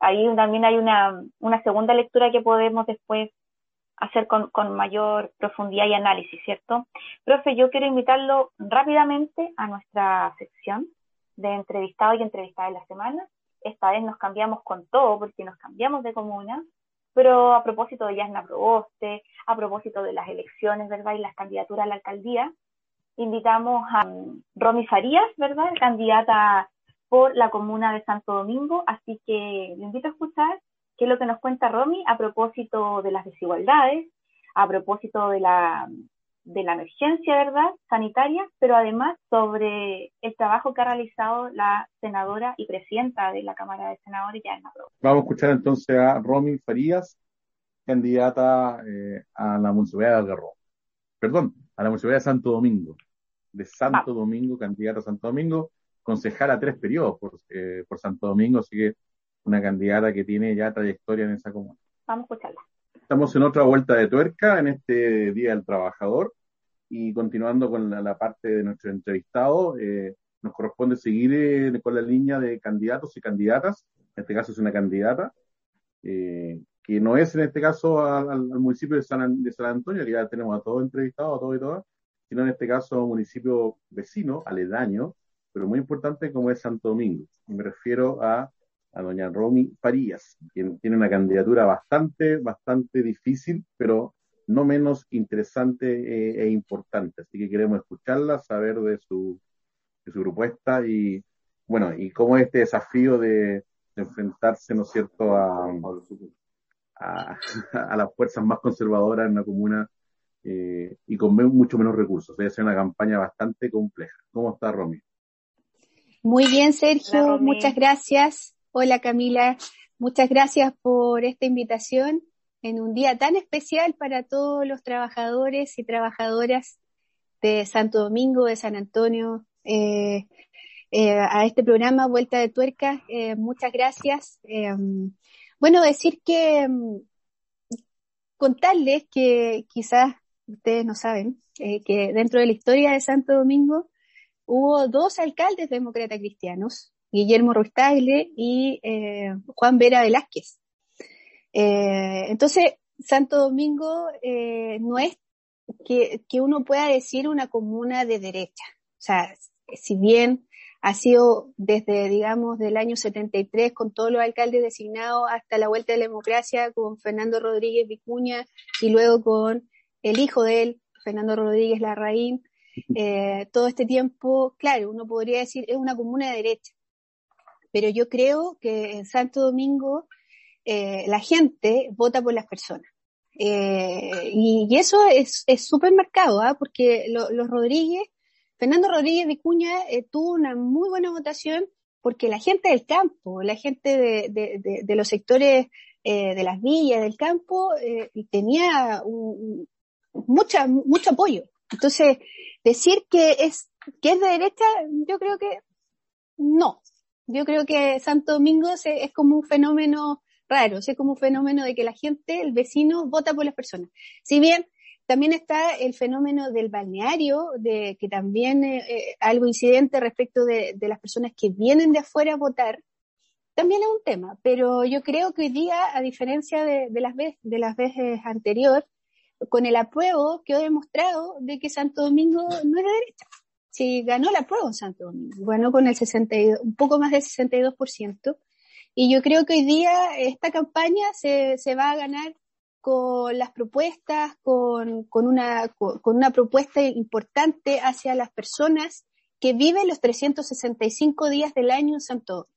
ahí también hay una, una segunda lectura que podemos después hacer con, con mayor profundidad y análisis, ¿cierto? Profe, yo quiero invitarlo rápidamente a nuestra sección de entrevistado y entrevistada de la semana. Esta vez nos cambiamos con todo porque nos cambiamos de comuna, pero a propósito de Yasna Proboste, a propósito de las elecciones, ¿verdad? Y las candidaturas a la alcaldía, invitamos a um, Romy Farías, ¿verdad? Candidata por la comuna de Santo Domingo, así que le invito a escuchar qué es lo que nos cuenta Romy a propósito de las desigualdades, a propósito de la, de la emergencia, ¿verdad?, sanitaria, pero además sobre el trabajo que ha realizado la senadora y presidenta de la Cámara de Senadores, Vamos a escuchar entonces a Romy Farías, candidata eh, a la Municipalidad de Algarrobo. Perdón, a la Municipalidad de Santo Domingo. De Santo Domingo, candidata a Santo Domingo, concejala tres periodos por, eh, por Santo Domingo, así que una candidata que tiene ya trayectoria en esa comuna. Vamos a escucharla. Estamos en otra vuelta de tuerca en este Día del Trabajador y continuando con la, parte de nuestro entrevistado, eh, nos corresponde seguir eh, con la línea de candidatos y candidatas. En este caso es una candidata eh, que no es en este caso al, municipio de San, de San, Antonio, que ya tenemos a todos entrevistados, a todos y todas, sino en este caso un municipio vecino, aledaño, pero muy importante como es Santo Domingo. Y me refiero a, doña Romy Farías, quien tiene una candidatura bastante, bastante difícil, pero no menos interesante eh, e importante. Así que queremos escucharla, saber de su, de su propuesta y, bueno, y cómo este desafío de, enfrentarse, ¿no es cierto?, a, a, las fuerzas más conservadoras en una comuna eh, y con mucho menos recursos. Debe ser una campaña bastante compleja. ¿Cómo está, Romy? Muy bien, Sergio. muchas gracias. Hola, Camila. Muchas gracias por esta invitación en un día tan especial para todos los trabajadores y trabajadoras de Santo Domingo, de San Antonio, eh, eh, a este programa Vuelta de Tuerca. Eh, muchas gracias. bueno, decir que contarles que quizás ustedes no saben que dentro de la historia de Santo Domingo hubo dos alcaldes demócratas cristianos, Guillermo Ruistagle y Juan Vera Velázquez. Eh, entonces, Santo Domingo eh, no es que, que, uno pueda decir una comuna de derecha. O sea, si bien ha sido desde, digamos, del año 73 con todos los alcaldes designados hasta la vuelta de la democracia con Fernando Rodríguez Vicuña y luego con el hijo de él, Fernando Rodríguez Larraín, eh, todo este tiempo, claro, uno podría decir es una comuna de derecha. Pero yo creo que en Santo Domingo eh, la gente vota por las personas. Eh, y, eso es súper marcado, ¿ah? porque los Rodríguez, Fernando Rodríguez Vicuña eh, tuvo una muy buena votación porque la gente del campo, la gente de, los sectores eh, de las villas, del campo, eh, tenía mucha, mucho apoyo. Entonces, decir que es, que es de derecha, yo creo que no. Yo creo que Santo Domingo es como un fenómeno raro, es como un fenómeno de que la gente, el vecino, vota por las personas. Si bien también está el fenómeno del balneario, de que también eh, eh, algo incidente respecto de, las personas que vienen de afuera a votar, también es un tema, pero yo creo que hoy día, a diferencia de, las, veces, de las veces anteriores, con el apruebo quedó demostrado de que Santo Domingo no de derecha. Si ganó el apruebo en Santo Domingo, ganó con el 62, un poco más del 62%, y yo creo que hoy día esta campaña se, se va a ganar con las propuestas, con, con, una, con una propuesta importante hacia las personas que viven los 365 días del año en Santo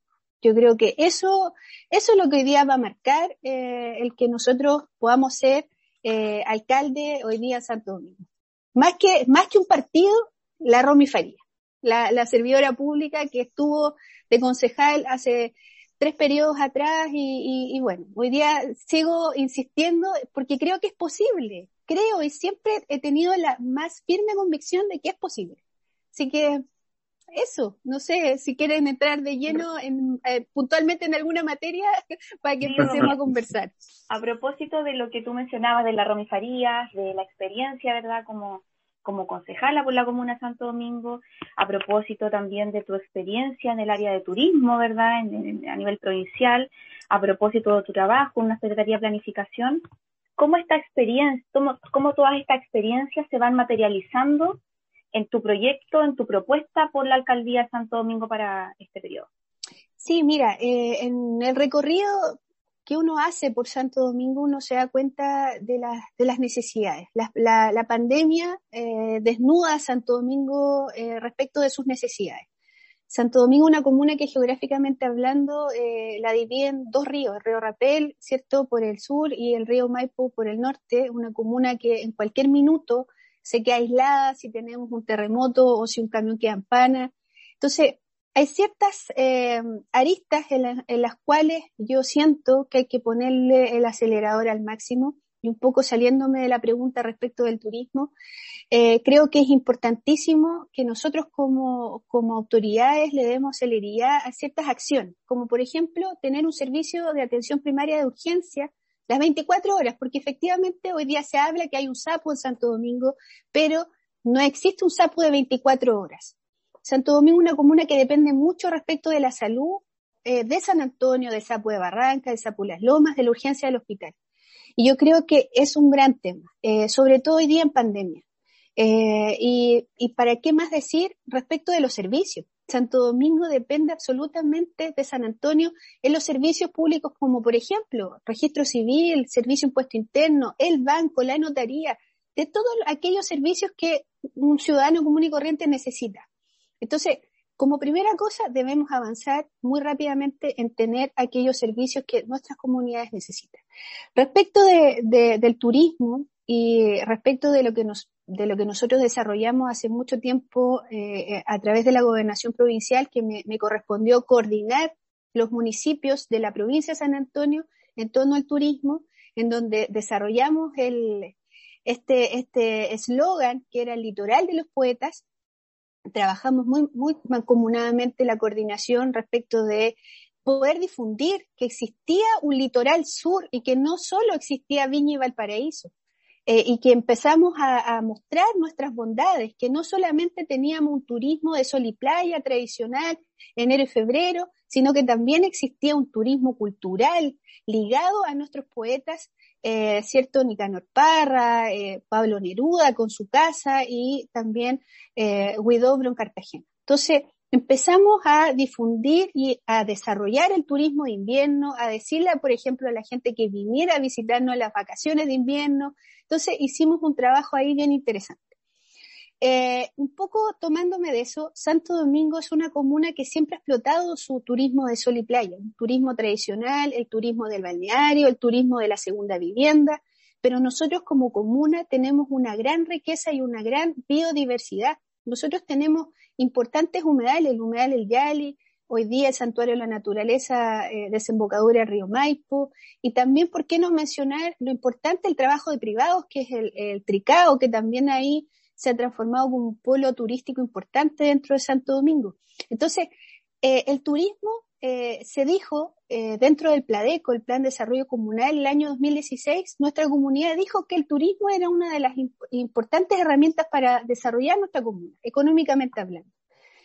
Yo creo que eso, eso es lo que hoy día va a marcar eh, el que nosotros podamos ser eh, alcalde hoy día Santo Domingo. Más que, más que un partido, la Romy Faría, la, la servidora pública que estuvo de concejal hace tres periodos atrás y, bueno, hoy día sigo insistiendo porque creo que es posible, creo y siempre he tenido la más firme convicción de que es posible. Así que eso, no sé si quieren entrar de lleno en, eh, puntualmente en alguna materia [laughs] para que empecemos a conversar. A propósito de lo que tú mencionabas de la romifaría, de la experiencia, ¿verdad? Como como concejala por la Comuna Santo Domingo, a propósito también de tu experiencia en el área de turismo, ¿verdad? a nivel provincial, a propósito de tu trabajo en una Secretaría de Planificación, ¿cómo esta experiencia, cómo, todas estas experiencias se van materializando en tu proyecto, en tu propuesta por la Alcaldía de Santo Domingo para este periodo? Sí, mira, eh, en el recorrido que uno hace por Santo Domingo, uno se da cuenta de, de las necesidades. La, pandemia eh, desnuda a Santo Domingo eh, respecto de sus necesidades. Santo Domingo, una comuna que geográficamente hablando eh, la divide en dos ríos, el río Rapel, ¿cierto?, por el sur y el río Maipo por el norte, una comuna que en cualquier minuto se queda aislada si tenemos un terremoto o si un camión queda en pana. Entonces, hay ciertas eh, aristas en, las cuales yo siento que hay que ponerle el acelerador al máximo y un poco saliéndome de la pregunta respecto del turismo, eh, creo que es importantísimo que nosotros como, como autoridades le demos celeridad a ciertas acciones, como por ejemplo tener un servicio de atención primaria de urgencia las 24 horas, porque efectivamente hoy día se habla que hay un sapo en Santo Domingo, pero no existe un sapo de 24 horas. Santo Domingo es una comuna que depende mucho respecto de la salud eh, de San Antonio, de Sapo de Barranca, de Sapo Las Lomas, de la urgencia del hospital. Y yo creo que es un gran tema, eh, sobre todo hoy día en pandemia. Eh, y, y, para qué más decir respecto de los servicios. Santo Domingo depende absolutamente de San Antonio en los servicios públicos como por ejemplo registro civil, servicio impuesto interno, el banco, la notaría, de todos aquellos servicios que un ciudadano común y corriente necesita. Entonces, como primera cosa, debemos avanzar muy rápidamente en tener aquellos servicios que nuestras comunidades necesitan. Respecto del turismo y respecto de lo que nos de lo que nosotros desarrollamos hace mucho tiempo eh, a través de la gobernación provincial, que me, correspondió coordinar los municipios de la provincia de San Antonio en torno al turismo, en donde desarrollamos el, este, este eslogan que era el litoral de los poetas, trabajamos muy, muy mancomunadamente la coordinación respecto de poder difundir que existía un litoral sur y que no solo existía Viña y Valparaíso, eh, y que empezamos a, mostrar nuestras bondades, que no solamente teníamos un turismo de sol y playa tradicional enero y febrero, sino que también existía un turismo cultural ligado a nuestros poetas eh, ¿cierto? Nicanor Parra, eh, Pablo Neruda con su casa y también Huidobro en Cartagena. Entonces, empezamos a difundir y a desarrollar el turismo de invierno, a decirle, por ejemplo, a la gente que viniera a visitarnos las vacaciones de invierno. Entonces, hicimos un trabajo ahí bien interesante. Eh, un poco tomándome de eso, Santo Domingo es una comuna que siempre ha explotado su turismo de sol y playa, un turismo tradicional, el turismo del balneario, el turismo de la segunda vivienda, pero nosotros como comuna tenemos una gran riqueza y una gran biodiversidad. Nosotros tenemos importantes humedales, el humedal El Yali, hoy día el Santuario de la Naturaleza, eh, desembocadura Río Maipo, y también, ¿por qué no mencionar lo importante del trabajo de privados, que es el, el Tricao, que también ahí se ha transformado como un polo turístico importante dentro de Santo Domingo. Entonces, eh, el turismo eh, se dijo eh, dentro del PLADECO, el Plan de Desarrollo Comunal, el año 2016, nuestra comunidad dijo que el turismo era una de las importantes herramientas para desarrollar nuestra comunidad, económicamente hablando.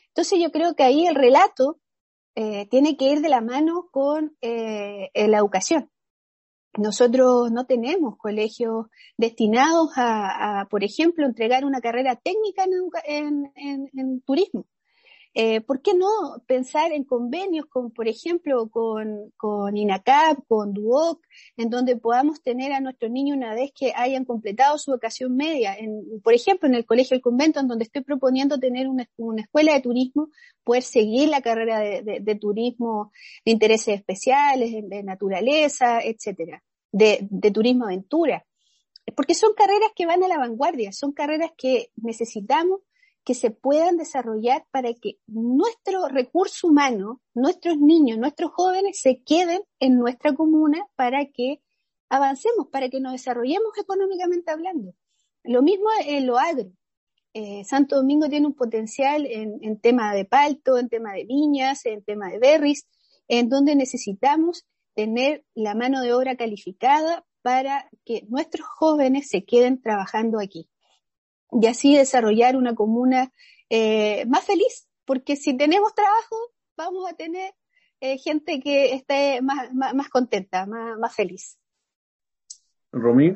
Entonces yo creo que ahí el relato tiene que ir de la mano con la educación. Nosotros no tenemos colegios destinados a, por ejemplo, entregar una carrera técnica en turismo. Eh, ¿Por qué no pensar en convenios con, por ejemplo, con, con INACAP, con DUOC, en donde podamos tener a nuestros niños una vez que hayan completado su educación media? En, por ejemplo, en el Colegio del Convento, en donde estoy proponiendo tener una, escuela de turismo, poder seguir la carrera de, turismo de intereses especiales, de, naturaleza, etcétera, de, de turismo aventura. Porque son carreras que van a la vanguardia, son carreras que necesitamos que se puedan desarrollar para que nuestro recurso humano, nuestros niños, nuestros jóvenes se queden en nuestra comuna para que avancemos, para que nos desarrollemos económicamente hablando. Lo mismo en lo agro. Eh, Santo Domingo tiene un potencial en, en, tema de palto, en tema de viñas, en tema de berries, en donde necesitamos tener la mano de obra calificada para que nuestros jóvenes se queden trabajando aquí y así desarrollar una comuna eh, más feliz, porque si tenemos trabajo, vamos a tener eh, gente que esté más, más, contenta, más, más, feliz. Romí,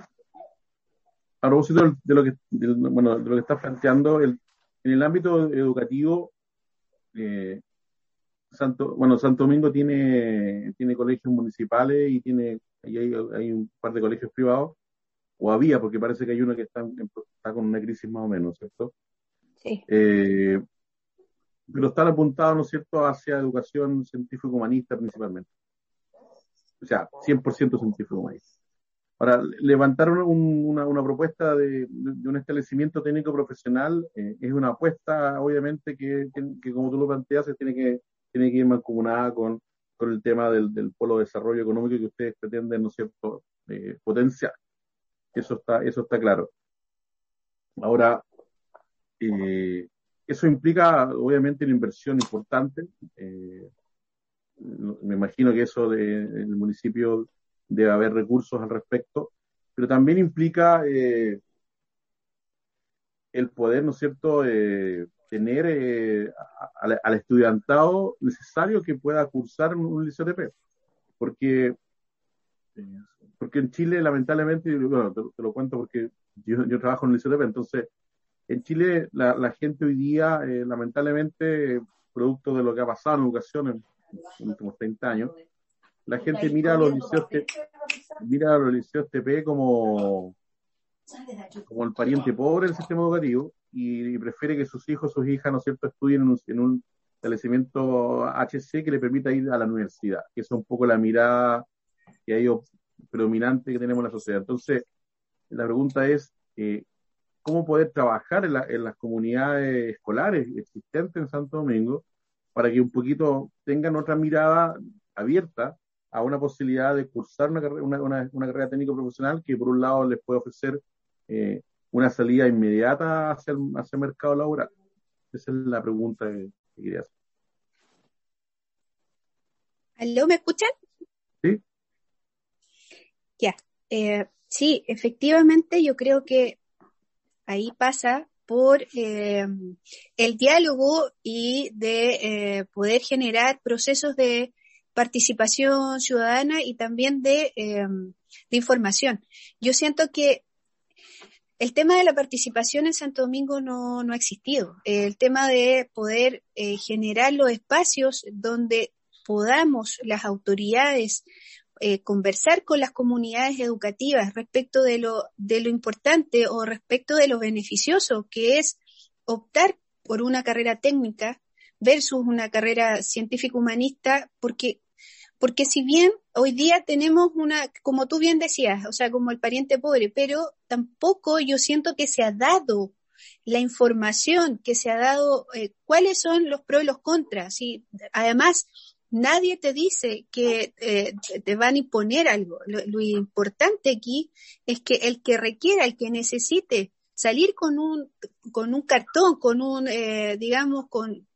a propósito de lo que, bueno, de lo que estás planteando, el, en el ámbito educativo, eh, Santo, bueno, Santo Domingo tiene, tiene colegios municipales y tiene, y hay un par de colegios privados o había, porque parece que hay uno que está, está con una crisis más o menos, ¿cierto? Sí. Eh, pero están apuntados, ¿no es cierto?, hacia educación científico-humanista principalmente. O sea, 100% científico-humanista. Ahora, levantar una, una, propuesta de, de, un establecimiento técnico profesional eh, es una apuesta, obviamente, que, que, como tú lo planteas, tiene que, tiene que ir mancomunada con, con el tema del, del polo de desarrollo económico que ustedes pretenden, ¿no es cierto?, eh, potenciar. Eso está, eso está claro. Ahora, eh, eso implica obviamente una inversión importante. Eh, me imagino que eso de, el municipio debe haber recursos al respecto, pero también implica eh, el poder, ¿no es cierto?, tener al, estudiantado necesario que pueda cursar un, un liceo de P. Porque porque en Chile, lamentablemente, bueno, te, lo cuento porque yo, trabajo en el ICTP, entonces, en Chile la, gente hoy día, eh, lamentablemente, producto de lo que ha pasado en educación en, los últimos 30 años, la gente mira a los liceos, mira a los liceos TP como, como el pariente pobre del sistema educativo y, prefiere que sus hijos, sus hijas, ¿no es cierto?, estudien en un, en un establecimiento HC que le permita ir a la universidad, que es un poco la mirada que hay predominante que tenemos en la sociedad. Entonces, la pregunta es, eh, ¿cómo poder trabajar en, las comunidades escolares existentes en Santo Domingo para que un poquito tengan otra mirada abierta a una posibilidad de cursar una, una, una, carrera técnico profesional que por un lado les puede ofrecer eh, una salida inmediata hacia el, hacia el mercado laboral? Esa es la pregunta que, que quería hacer. ¿Aló, me escuchan? Sí. Ya, eh, sí, efectivamente yo creo que ahí pasa por eh, el diálogo y de eh, poder generar procesos de participación ciudadana y también de, de, información. Yo siento que el tema de la participación en Santo Domingo no, no ha existido. El tema de poder generar los espacios donde podamos las autoridades eh, conversar con las comunidades educativas respecto de lo, de lo importante o respecto de lo beneficioso que es optar por una carrera técnica versus una carrera científico-humanista, porque, porque si bien hoy día tenemos una, como tú bien decías, o sea, como el pariente pobre, pero tampoco yo siento que se ha dado la información que se ha dado, eh, cuáles son los pros y los contras. Y además, nadie te dice que eh, te van a imponer algo. Lo, importante aquí es que el que requiera, el que necesite salir con un, con un cartón, con un, eh, digamos, con,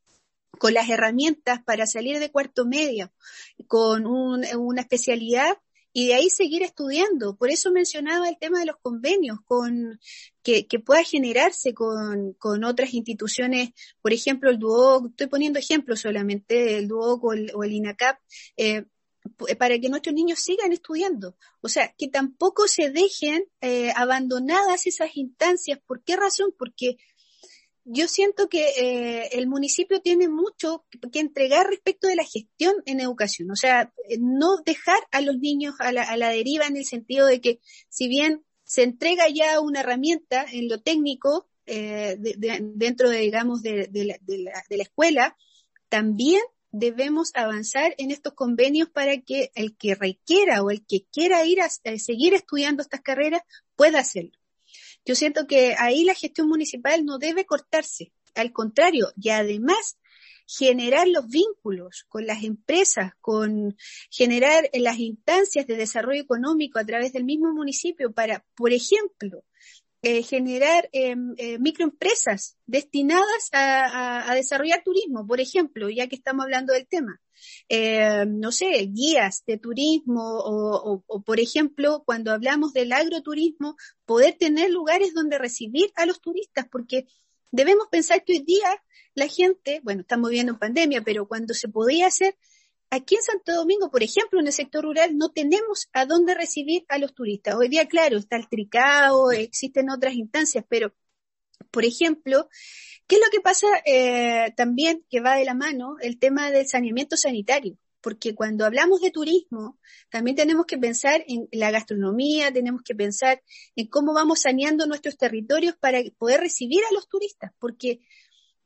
con las herramientas para salir de cuarto medio, con una especialidad, y de ahí seguir estudiando. Por eso mencionaba el tema de los convenios con, que, que pueda generarse con, con, otras instituciones, por ejemplo, el DUOC, estoy poniendo ejemplos solamente, el DUOC o el, o el INACAP, eh, para que nuestros niños sigan estudiando. O sea, que tampoco se dejen eh, abandonadas esas instancias. ¿Por qué razón? Porque yo siento que eh, el municipio tiene mucho que entregar respecto de la gestión en educación. O sea, eh, no dejar a los niños a la, deriva en el sentido de que si bien se entrega ya una herramienta en lo técnico eh, dentro de, digamos, de, la, de la escuela, también debemos avanzar en estos convenios para que el que requiera o el que quiera ir a seguir estudiando estas carreras pueda hacerlo. Yo siento que ahí la gestión municipal no debe cortarse, al contrario, y además generar los vínculos con las empresas, con generar las instancias de desarrollo económico a través del mismo municipio para, por ejemplo, eh, generar em, eh, microempresas destinadas a, desarrollar turismo, por ejemplo, ya que estamos hablando del tema. Eh, no sé, guías de turismo o, por ejemplo, cuando hablamos del agroturismo, poder tener lugares donde recibir a los turistas, porque debemos pensar que hoy día la gente, bueno, estamos viviendo en pandemia, pero cuando se podía hacer, Aquí en Santo Domingo, por ejemplo, en el sector rural, no tenemos a dónde recibir a los turistas. Hoy día, claro, está el tricao, existen otras instancias, pero, por ejemplo, ¿qué es lo que pasa eh, también que va de la mano? El tema del saneamiento sanitario. Porque cuando hablamos de turismo, también tenemos que pensar en la gastronomía, tenemos que pensar en cómo vamos saneando nuestros territorios para poder recibir a los turistas. Porque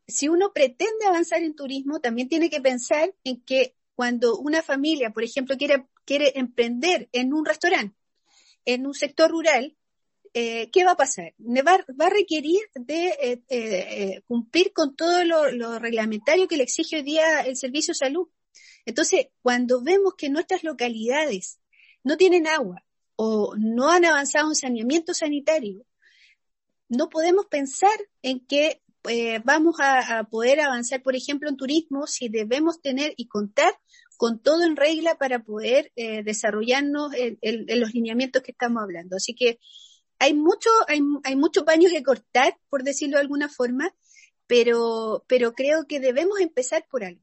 si uno pretende avanzar en turismo, también tiene que pensar en que cuando una familia, por ejemplo, quiere, quiere emprender en un restaurante, en un sector rural, eh, ¿qué va a pasar? Va, va a requerir de eh, eh, cumplir con todo lo, reglamentario que le exige hoy día el servicio de salud. Entonces, cuando vemos que nuestras localidades no tienen agua o no han avanzado en saneamiento sanitario, no podemos pensar en que vamos a, poder avanzar, por ejemplo, en turismo si debemos tener y contar con todo en regla para poder eh, desarrollarnos en, los lineamientos que estamos hablando. Así que hay mucho, hay, hay muchos paños que cortar, por decirlo de alguna forma, pero, pero creo que debemos empezar por algo.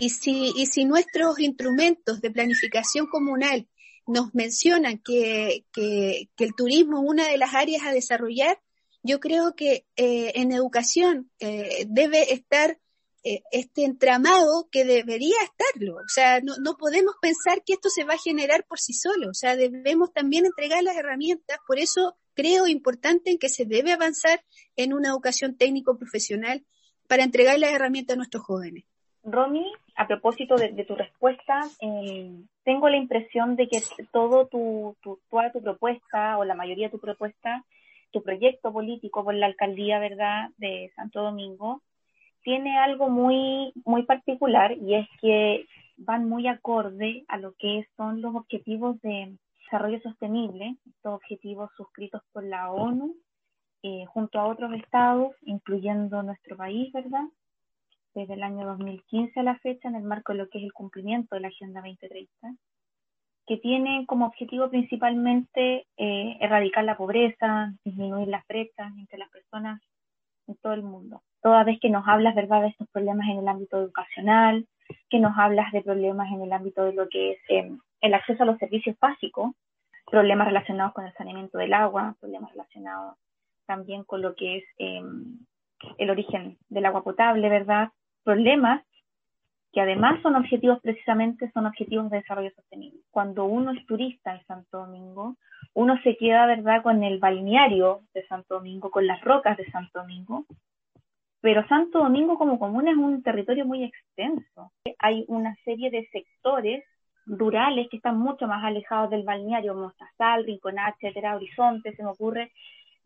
Y si, y si nuestros instrumentos de planificación comunal nos mencionan que, que, que el turismo es una de las áreas a desarrollar, yo creo que eh, en educación eh, debe estar eh, este entramado que debería estarlo. O sea, no, no podemos pensar que esto se va a generar por sí solo. O sea, debemos también entregar las herramientas. Por eso creo importante en que se debe avanzar en una educación técnico-profesional para entregar las herramientas a nuestros jóvenes. Romy, a propósito de, tu respuesta, eh, tengo la impresión de que todo tu, tu, toda tu propuesta o la mayoría de tu propuesta, tu proyecto político por la alcaldía, ¿verdad?, de Santo Domingo, tiene algo muy, muy particular y es que van muy acorde a lo que son los objetivos de desarrollo sostenible, estos objetivos suscritos por la ONU eh, junto a otros estados, incluyendo nuestro país, ¿verdad? Desde el año 2015 a la fecha, en el marco de lo que es el cumplimiento de la Agenda 2030, que tiene como objetivo principalmente eh, erradicar la pobreza, disminuir las brechas entre las personas en todo el mundo toda vez que nos hablas, ¿verdad?, de estos problemas en el ámbito educacional, que nos hablas de problemas en el ámbito de lo que es em, el acceso a los servicios básicos, problemas relacionados con el saneamiento del agua, problemas relacionados también con lo que es em, el origen del agua potable, ¿verdad? Problemas que además son objetivos precisamente, son objetivos de desarrollo sostenible. Cuando uno es turista en Santo Domingo, uno se queda, ¿verdad?, con el balneario de Santo Domingo, con las rocas de Santo Domingo, pero Santo Domingo como comuna es un territorio muy extenso. Hay una serie de sectores rurales que están mucho más alejados del balneario, Mostazal, Rinconá, etcétera, Horizonte, se me ocurre,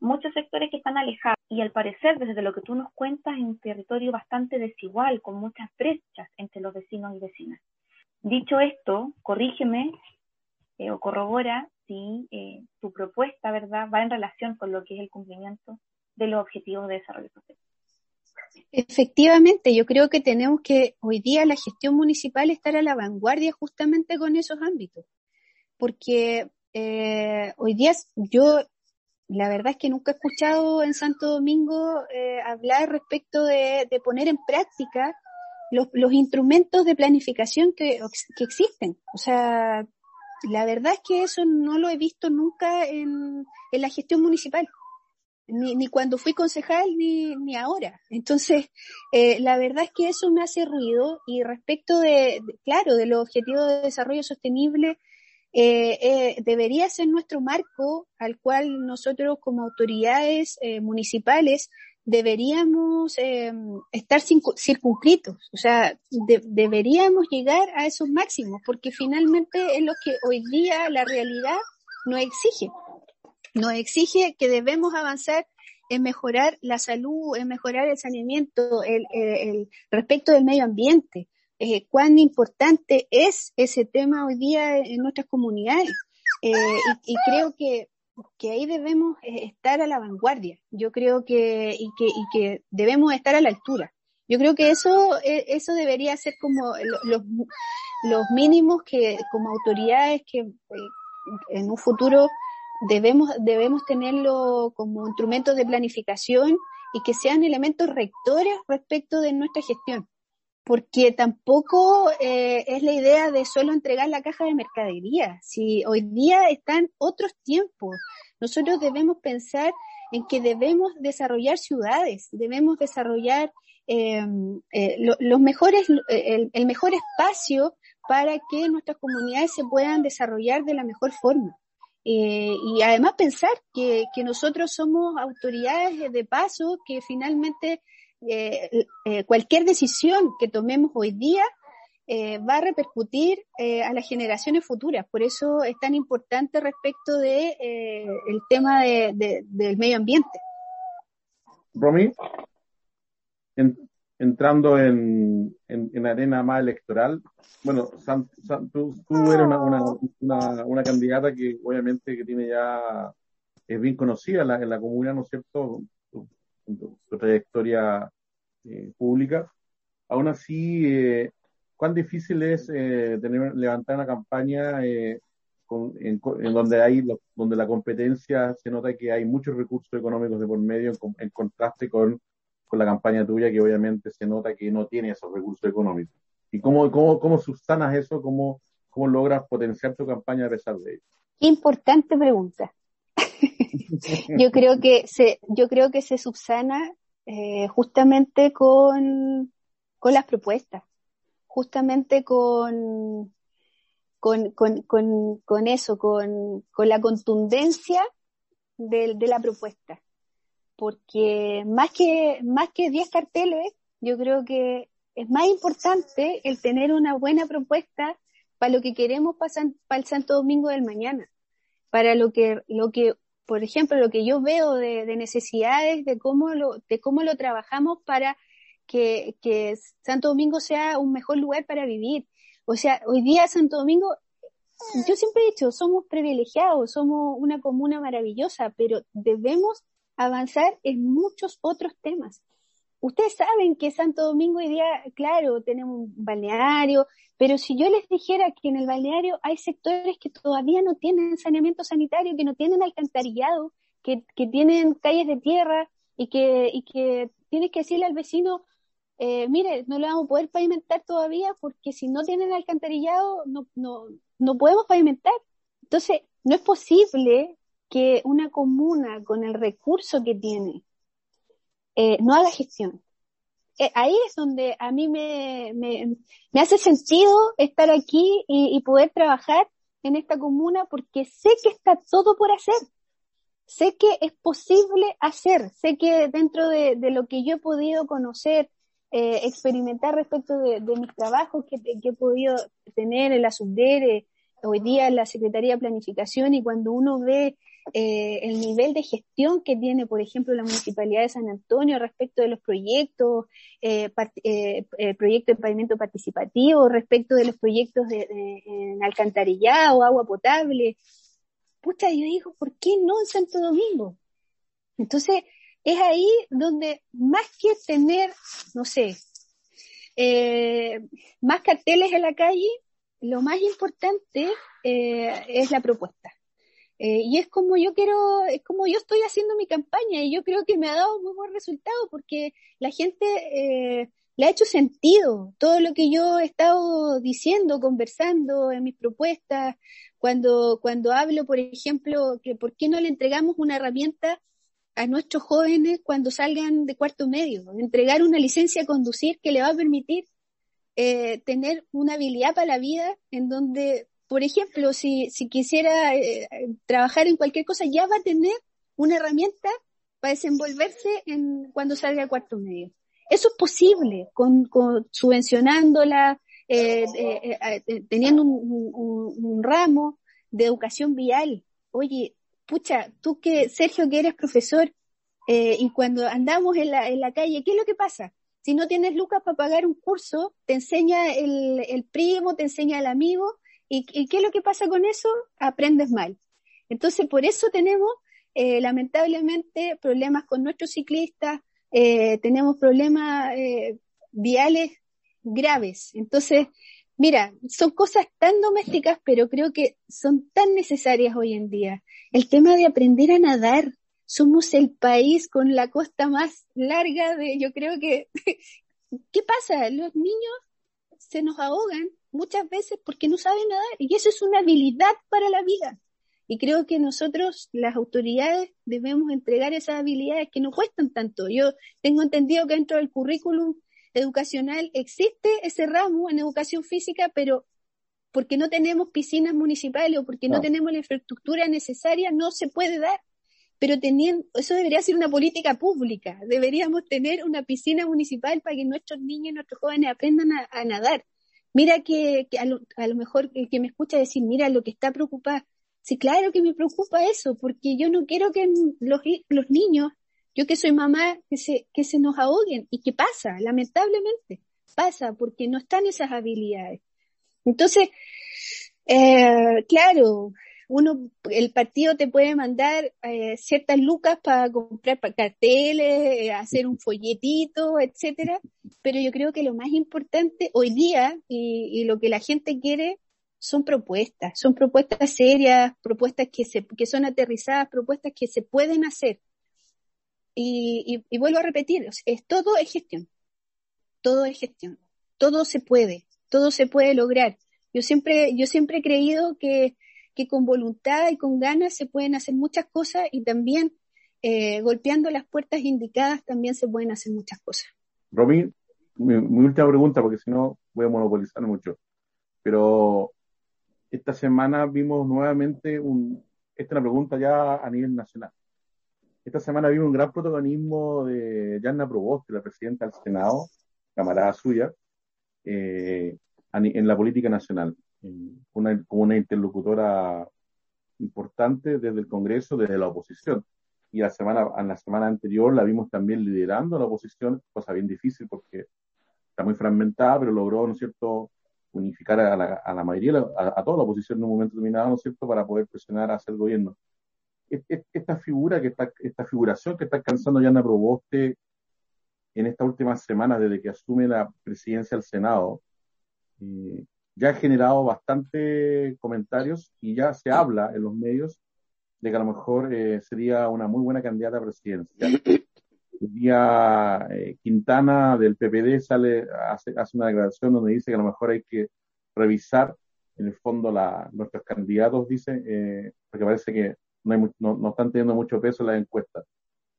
muchos sectores que están alejados y al parecer, desde lo que tú nos cuentas, es un territorio bastante desigual, con muchas brechas entre los vecinos y vecinas. Dicho esto, corrígeme eh, o corrobora si eh, tu propuesta, ¿verdad?, va en relación con lo que es el cumplimiento de los objetivos de desarrollo social. Efectivamente, yo creo que tenemos que hoy día la gestión municipal estar a la vanguardia justamente con esos ámbitos, porque eh, hoy día yo la verdad es que nunca he escuchado en Santo Domingo eh, hablar respecto de, poner en práctica los, instrumentos de planificación que, que, existen. O sea, la verdad es que eso no lo he visto nunca en, en la gestión municipal ni, ni cuando fui concejal ni, ni ahora. Entonces, eh, la verdad es que eso me hace ruido y respecto de, claro, de los objetivos de desarrollo sostenible, eh, eh, debería ser nuestro marco al cual nosotros como autoridades eh, municipales deberíamos estar circunscritos, o sea, deberíamos llegar a esos máximos, porque finalmente es lo que hoy día la realidad nos exige nos exige que debemos avanzar en mejorar la salud, en mejorar el saneamiento, el, el, respecto del medio ambiente. Eh, cuán importante es ese tema hoy día en nuestras comunidades. Eh, y, creo que, que ahí debemos eh, estar a la vanguardia. Yo creo que y, que, y que debemos estar a la altura. Yo creo que eso, eh, eso debería ser como los, los mínimos que como autoridades que en un futuro debemos, debemos tenerlo como instrumentos de planificación y que sean elementos rectores respecto de nuestra gestión. Porque tampoco eh, es la idea de solo entregar la caja de mercadería. Si hoy día están otros tiempos, nosotros debemos pensar en que debemos desarrollar ciudades, debemos desarrollar eh, eh, los mejores, el, el mejor espacio para que nuestras comunidades se puedan desarrollar de la mejor forma. Eh, y además pensar que, que, nosotros somos autoridades de paso, que finalmente eh, eh, cualquier decisión que tomemos hoy día eh, va a repercutir a las generaciones futuras. Por eso es tan importante respecto de el tema de, de, del medio ambiente. Romy, entrando en, en, en, arena más electoral, bueno, tú, eres una, una, una, una, candidata que obviamente que tiene ya, es bien conocida en la, en la comunidad, ¿no es cierto? Tu, trayectoria eh, pública. Aún así, eh, ¿cuán difícil es eh, tener, levantar una campaña eh, con, en, en, donde hay donde la competencia se nota que hay muchos recursos económicos de por medio en contraste con con la campaña tuya, que obviamente se nota que no tiene esos recursos económicos. ¿Y cómo, cómo, cómo subsanas eso? ¿Cómo, ¿Cómo logras potenciar tu campaña a pesar de ello? Importante pregunta. [laughs] yo creo que se, yo creo que se subsana eh, justamente con, con las propuestas, justamente con, con, con, con, eso, con, con la contundencia de, de la propuesta porque más que, más que 10 carteles, yo creo que es más importante el tener una buena propuesta para lo que queremos para, para el Santo Domingo del mañana, para lo que, lo que, por ejemplo, lo que yo veo de, de necesidades, de cómo lo, de cómo lo trabajamos para que, que Santo Domingo sea un mejor lugar para vivir. O sea, hoy día Santo Domingo yo siempre he dicho, somos privilegiados, somos una comuna maravillosa, pero debemos avanzar en muchos otros temas. Ustedes saben que Santo Domingo hoy día, claro, tenemos un balneario, pero si yo les dijera que en el balneario hay sectores que todavía no tienen saneamiento sanitario, que no tienen alcantarillado, que, que tienen calles de tierra y que, y que tienes que decirle al vecino, eh, mire, no lo vamos a poder pavimentar todavía porque si no tienen alcantarillado no, no, no podemos pavimentar. Entonces, no es posible que una comuna con el recurso que tiene eh, no haga gestión. Eh, ahí es donde a mí me, me, hace sentido estar aquí y, y, poder trabajar en esta comuna porque sé que está todo por hacer. Sé que es posible hacer. Sé que dentro de, lo que yo he podido conocer, eh, experimentar respecto de, mis trabajos que, que, he podido tener en la Subdere, hoy día la Secretaría de Planificación y cuando uno ve eh, el nivel de gestión que tiene, por ejemplo, la Municipalidad de San Antonio respecto de los proyectos, eh, eh, eh proyectos de pavimento participativo, respecto de los proyectos de, en alcantarillado, agua potable. Pucha, yo digo, ¿por qué no en Santo Domingo? Entonces, es ahí donde más que tener, no sé, eh, más carteles en la calle, lo más importante eh, es la propuesta. Eh, y es como yo quiero, es como yo estoy haciendo mi campaña y yo creo que me ha dado muy buen resultado porque la gente eh, le ha hecho sentido todo lo que yo he estado diciendo, conversando en mis propuestas, cuando, cuando hablo, por ejemplo, que por qué no le entregamos una herramienta a nuestros jóvenes cuando salgan de cuarto medio, entregar una licencia a conducir que le va a permitir eh, tener una habilidad para la vida en donde, por ejemplo, si, si quisiera eh, trabajar en cualquier cosa, ya va a tener una herramienta para desenvolverse en, cuando salga de cuarto medio. Eso es posible, con, con subvencionándola, eh, teniendo un, ramo de educación vial. Oye, pucha, tú que, Sergio, que eres profesor, eh, y cuando andamos en la, en la calle, ¿qué es lo que pasa? Si no tienes lucas para pagar un curso, te enseña el, el primo, te enseña el amigo, y, ¿qué es lo que pasa con eso? Aprendes mal. Entonces, por eso tenemos, eh, lamentablemente, problemas con nuestros ciclistas, eh, tenemos problemas eh, viales graves. Entonces, Mira, son cosas tan domésticas, pero creo que son tan necesarias hoy en día. El tema de aprender a nadar. Somos el país con la costa más larga de, yo creo que, [laughs] ¿qué pasa? Los niños se nos ahogan muchas veces porque no saben nadar y eso es una habilidad para la vida. Y creo que nosotros, las autoridades, debemos entregar esas habilidades que no cuestan tanto. Yo tengo entendido que dentro del currículum educacional existe ese ramo en educación física, pero porque no tenemos piscinas municipales o porque no, tenemos la infraestructura necesaria, no se puede dar. Pero teniendo, eso debería ser una política pública. Deberíamos tener una piscina municipal para que nuestros niños y nuestros jóvenes aprendan a, nadar. Mira que, a, lo, mejor el que me escucha decir, mira lo que está preocupada. Sí, claro que me preocupa eso, porque yo no quiero que los, los niños yo que soy mamá, que se, que se nos ahoguen. ¿Y qué pasa? Lamentablemente, pasa porque no están esas habilidades. Entonces, eh, claro, uno, el partido te puede mandar eh, ciertas lucas para comprar carteles, eh, hacer un folletito, etcétera, pero yo creo que lo más importante hoy día y, y, lo que la gente quiere son propuestas, son propuestas serias, propuestas que se, que son aterrizadas, propuestas que se pueden hacer. Y, y, vuelvo a repetir, es, todo es gestión, todo es gestión, todo se puede, todo se puede lograr. Yo siempre, yo siempre he creído que, que con voluntad y con ganas se pueden hacer muchas cosas y también eh, golpeando las puertas indicadas también se pueden hacer muchas cosas. Romín, mi, última pregunta, porque si no voy a monopolizar mucho, pero esta semana vimos nuevamente un, esta es una pregunta ya a nivel nacional. Esta semana vimos un gran protagonismo de Yanna Proboste, la presidenta del Senado, camarada suya, eh, en la política nacional, una, como una interlocutora importante desde el Congreso, desde la oposición. Y la semana, en la semana anterior la vimos también liderando la oposición, cosa bien difícil porque está muy fragmentada, pero logró, ¿no es cierto?, unificar a la, a la mayoría, a, a, toda la oposición en un momento determinado, ¿no es cierto?, para poder presionar hacia el gobierno esta figura que está, esta figuración que está alcanzando Yana Proboste en estas últimas semanas desde que asume la presidencia del Senado, eh, ya ha generado bastante comentarios y ya se habla en los medios de que a lo mejor eh, sería una muy buena candidata a presidencia. El día eh, Quintana del PPD sale, hace, hace, una declaración donde dice que a lo mejor hay que revisar en el fondo la, nuestros candidatos, dice, porque parece que no, no, están teniendo mucho peso en las encuestas.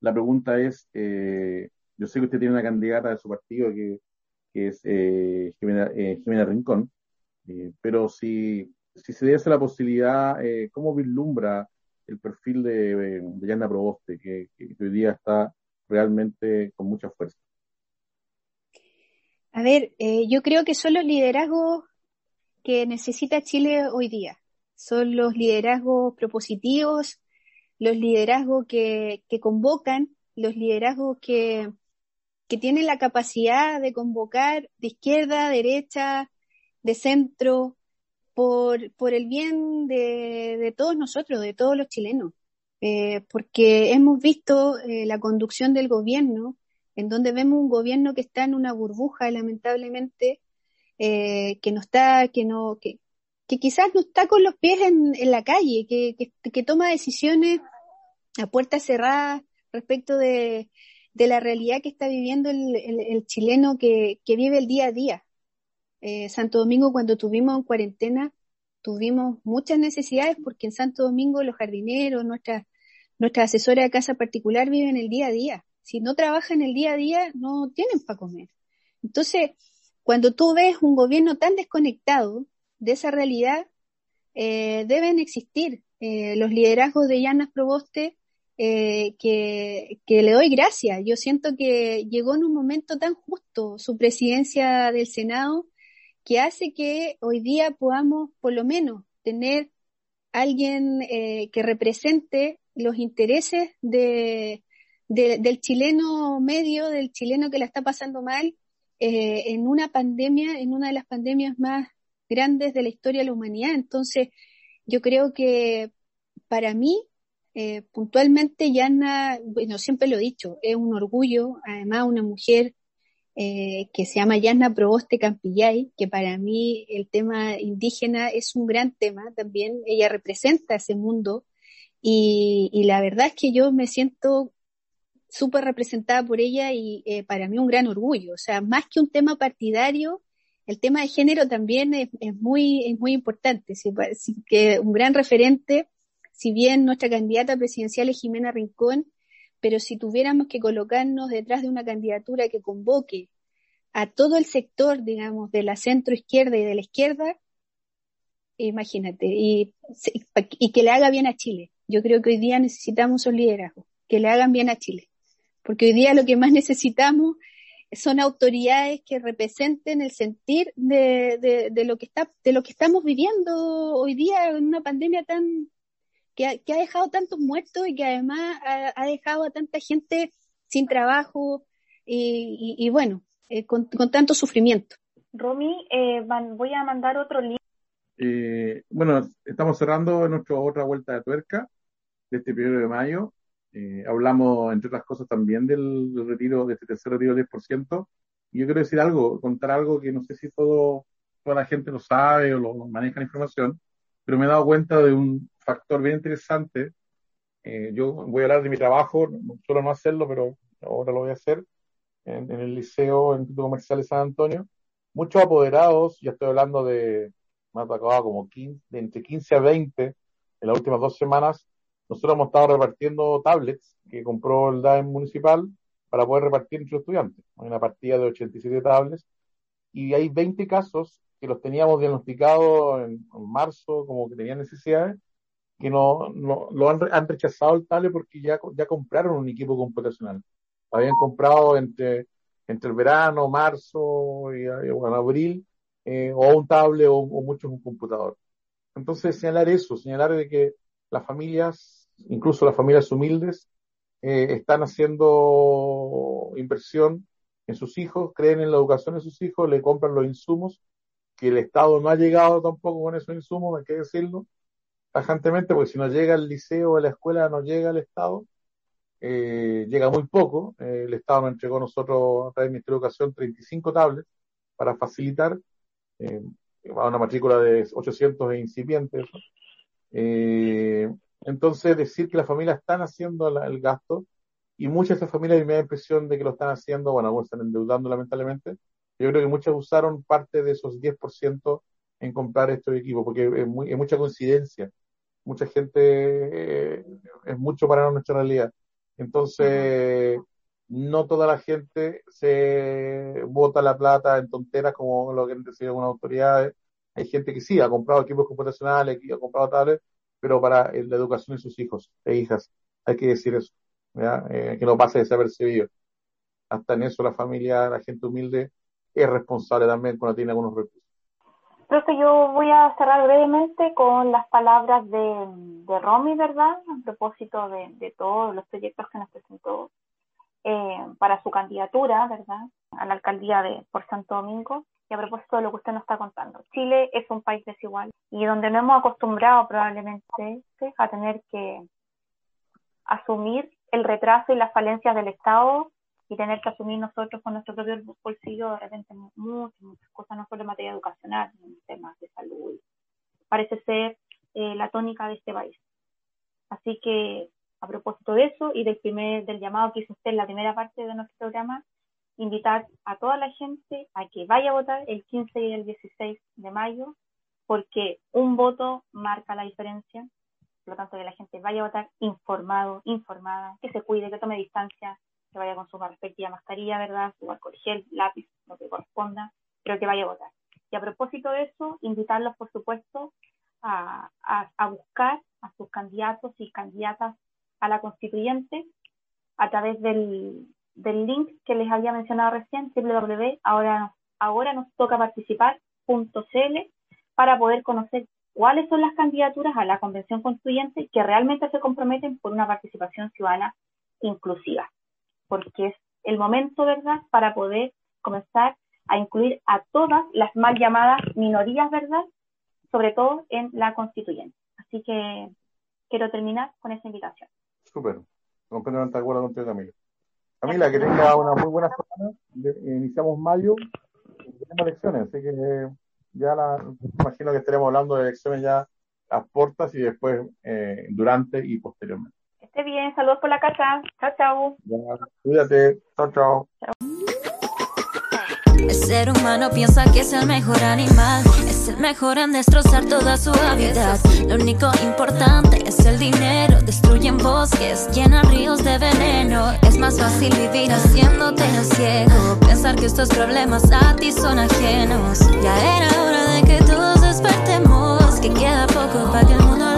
La pregunta es, eh, yo sé que usted tiene una candidata de su partido que, que es eh, Jimena, eh, Rincón, eh, pero si, si se diese la posibilidad, eh, ¿cómo vislumbra el perfil de, de Yana Proboste, que, que, hoy día está realmente con mucha fuerza? A ver, yo creo que son los liderazgos que necesita Chile hoy día. son los liderazgos propositivos, los liderazgos que, que convocan, los liderazgos que, que tienen la capacidad de convocar de izquierda, derecha, de centro, por, por el bien de, de todos nosotros, de todos los chilenos. Eh, porque hemos visto eh, la conducción del gobierno, en donde vemos un gobierno que está en una burbuja, lamentablemente, eh, que no está, que no, que, que quizás no está con los pies en, en la calle, que, que, toma decisiones a puertas cerradas respecto de, de la realidad que está viviendo el, el, el chileno que, que, vive el día a día. Eh, Santo Domingo, cuando tuvimos en cuarentena, tuvimos muchas necesidades porque en Santo Domingo los jardineros, nuestras nuestra asesora de casa particular viven el día a día. Si no trabajan el día a día, no tienen para comer. Entonces, cuando tú ves un gobierno tan desconectado de esa realidad, eh, deben existir eh, los liderazgos de Llanas Proboste eh, que, que, le doy gracias. Yo siento que llegó en un momento tan justo su presidencia del Senado que hace que hoy día podamos por lo menos tener alguien eh, que represente los intereses de, de, del chileno medio, del chileno que la está pasando mal, eh, en una pandemia, en una de las pandemias más grandes de la historia de la humanidad. Entonces, yo creo que para mí, eh, puntualmente, Yana, bueno, siempre lo he dicho, es un orgullo, además una mujer eh, que se llama Yana Proboste Campillay, que para mí el tema indígena es un gran tema también, ella representa ese mundo y, y la verdad es que yo me siento súper representada por ella y eh, para mí un gran orgullo, o sea, más que un tema partidario, el tema de género también es, es muy, es muy importante, que un gran referente, si bien nuestra candidata presidencial es Jimena Rincón, pero si tuviéramos que colocarnos detrás de una candidatura que convoque a todo el sector, digamos, de la centro izquierda y de la izquierda, imagínate, y, que le haga bien a Chile. Yo creo que hoy día necesitamos un liderazgo, que le hagan bien a Chile. Porque hoy día lo que más [laughs] necesitamos son autoridades que representen el sentir de, lo que está, de lo que estamos viviendo hoy día en una pandemia tan, que ha, que ha dejado tantos muertos y que además ha, ha dejado a tanta gente sin trabajo y, y, y bueno, eh, con, con, tanto sufrimiento. Romy, eh, van, voy a mandar otro link. Eh, bueno, estamos cerrando nuestra otra vuelta de tuerca de este primero de mayo. Eh, hablamos, entre otras cosas, también del, del, retiro, de este tercer retiro del 10%. Y yo quiero decir algo, contar algo que no sé si todo, toda la gente lo sabe o lo maneja la información, pero me he dado cuenta de un factor bien interesante. Eh, yo voy a hablar de mi trabajo, suelo no hacerlo, pero ahora lo voy a hacer, en, en el Liceo, en el Instituto Comercial de San Antonio. Muchos apoderados, ya estoy hablando de, me ha como 15, de entre 15 a 20 en las últimas dos semanas. Nosotros hemos estado repartiendo tablets que compró el DAEM municipal para poder repartir entre los estudiantes. Hay una partida de 87 tablets y hay 20 casos que los teníamos diagnosticados en, en marzo como que tenían necesidades que no, no lo han, han, rechazado el tablet porque ya, ya compraron un equipo computacional. Habían comprado entre, entre el verano, marzo y, bueno, abril, eh, o un tablet o, o muchos un computador. Entonces, señalar eso, señalar de que las familias, incluso las familias humildes, eh, están haciendo inversión en sus hijos, creen en la educación de sus hijos, le compran los insumos, que el Estado no ha llegado tampoco con esos insumos, hay que decirlo, tajantemente, porque si no llega el liceo o la escuela, no llega el Estado, eh, llega muy poco. Eh, el Estado nos entregó a nosotros, a través del Ministerio de Educación, 35 tablets para facilitar eh, a una matrícula de 800 e incipientes. Eh, entonces, decir que las familias están haciendo el gasto y muchas de esas familias me da la impresión de que lo están haciendo, bueno, algunos están endeudando lamentablemente. Yo creo que muchas usaron parte de esos 10% en comprar estos equipos, porque es, muy, es mucha coincidencia. Mucha gente, eh, es mucho para nuestra realidad. Entonces, no toda la gente se bota la plata en tonteras como lo que han decidido algunas autoridades. Hay gente que sí ha comprado equipos computacionales, ha comprado tablets, pero para la educación de sus hijos e hijas. Hay que decir eso, eh, que no pase desapercibido. Hasta en eso la familia, la gente humilde, es responsable también cuando tiene algunos recursos. Profe, yo voy a cerrar brevemente con las palabras de, de Romy, ¿verdad? A propósito de, todos los proyectos que nos presentó eh, para su candidatura, ¿verdad? A la alcaldía de por Santo Domingo. Y a propósito de lo que usted nos está contando, Chile es un país desigual y donde no hemos acostumbrado probablemente a tener que asumir el retraso y las falencias del Estado y tener que asumir nosotros con nuestro propio bolsillo de repente muchas, muchas cosas, no solo en materia educacional, sino en temas de salud. Parece ser eh, la tónica de este país. Así que a propósito de eso y del primer del llamado que hizo usted en la primera parte de nuestro programa, invitar a toda la gente a que vaya a votar el 15 y el 16 de mayo, porque un voto marca la diferencia. Por lo tanto, que la gente vaya a votar informado, informada, que se cuide, que tome distancia, que vaya con su respectiva mascarilla, ¿verdad? Su alcohol gel, lápiz, lo que corresponda, pero que vaya a votar. Y a propósito de eso, invitarlos, por supuesto, a, buscar a sus candidatos y candidatas a la constituyente a través del, del link que les había mencionado recién, www, ahora, ahora nos toca participar.cl, para poder conocer cuáles son las candidaturas a la convención constituyente que realmente se comprometen por una participación ciudadana inclusiva, porque es el momento, ¿verdad?, para poder comenzar a incluir a todas las mal llamadas minorías, ¿verdad?, sobre todo en la constituyente. Así que quiero terminar con esa invitación. Súper. Completamente de acuerdo contigo, Camila. Camila, que tenga una muy buena semana. Iniciamos mayo tenemos elecciones, así que ya la, imagino que estaremos hablando de elecciones ya a puertas y después eh, durante y posteriormente. Esté bien, saludos por la casa. Chao, chao. cuídate. Chao, chao. El ser humano piensa que es el mejor animal, es el mejor en destrozar toda su hábitat. Lo único importante es el dinero, destruyen bosques, llenan ríos de veneno. Es más fácil vivir haciéndote el ciego, pensar que estos problemas a ti son ajenos. Ya era hora de que todos despertemos, que queda poco para que el mundo.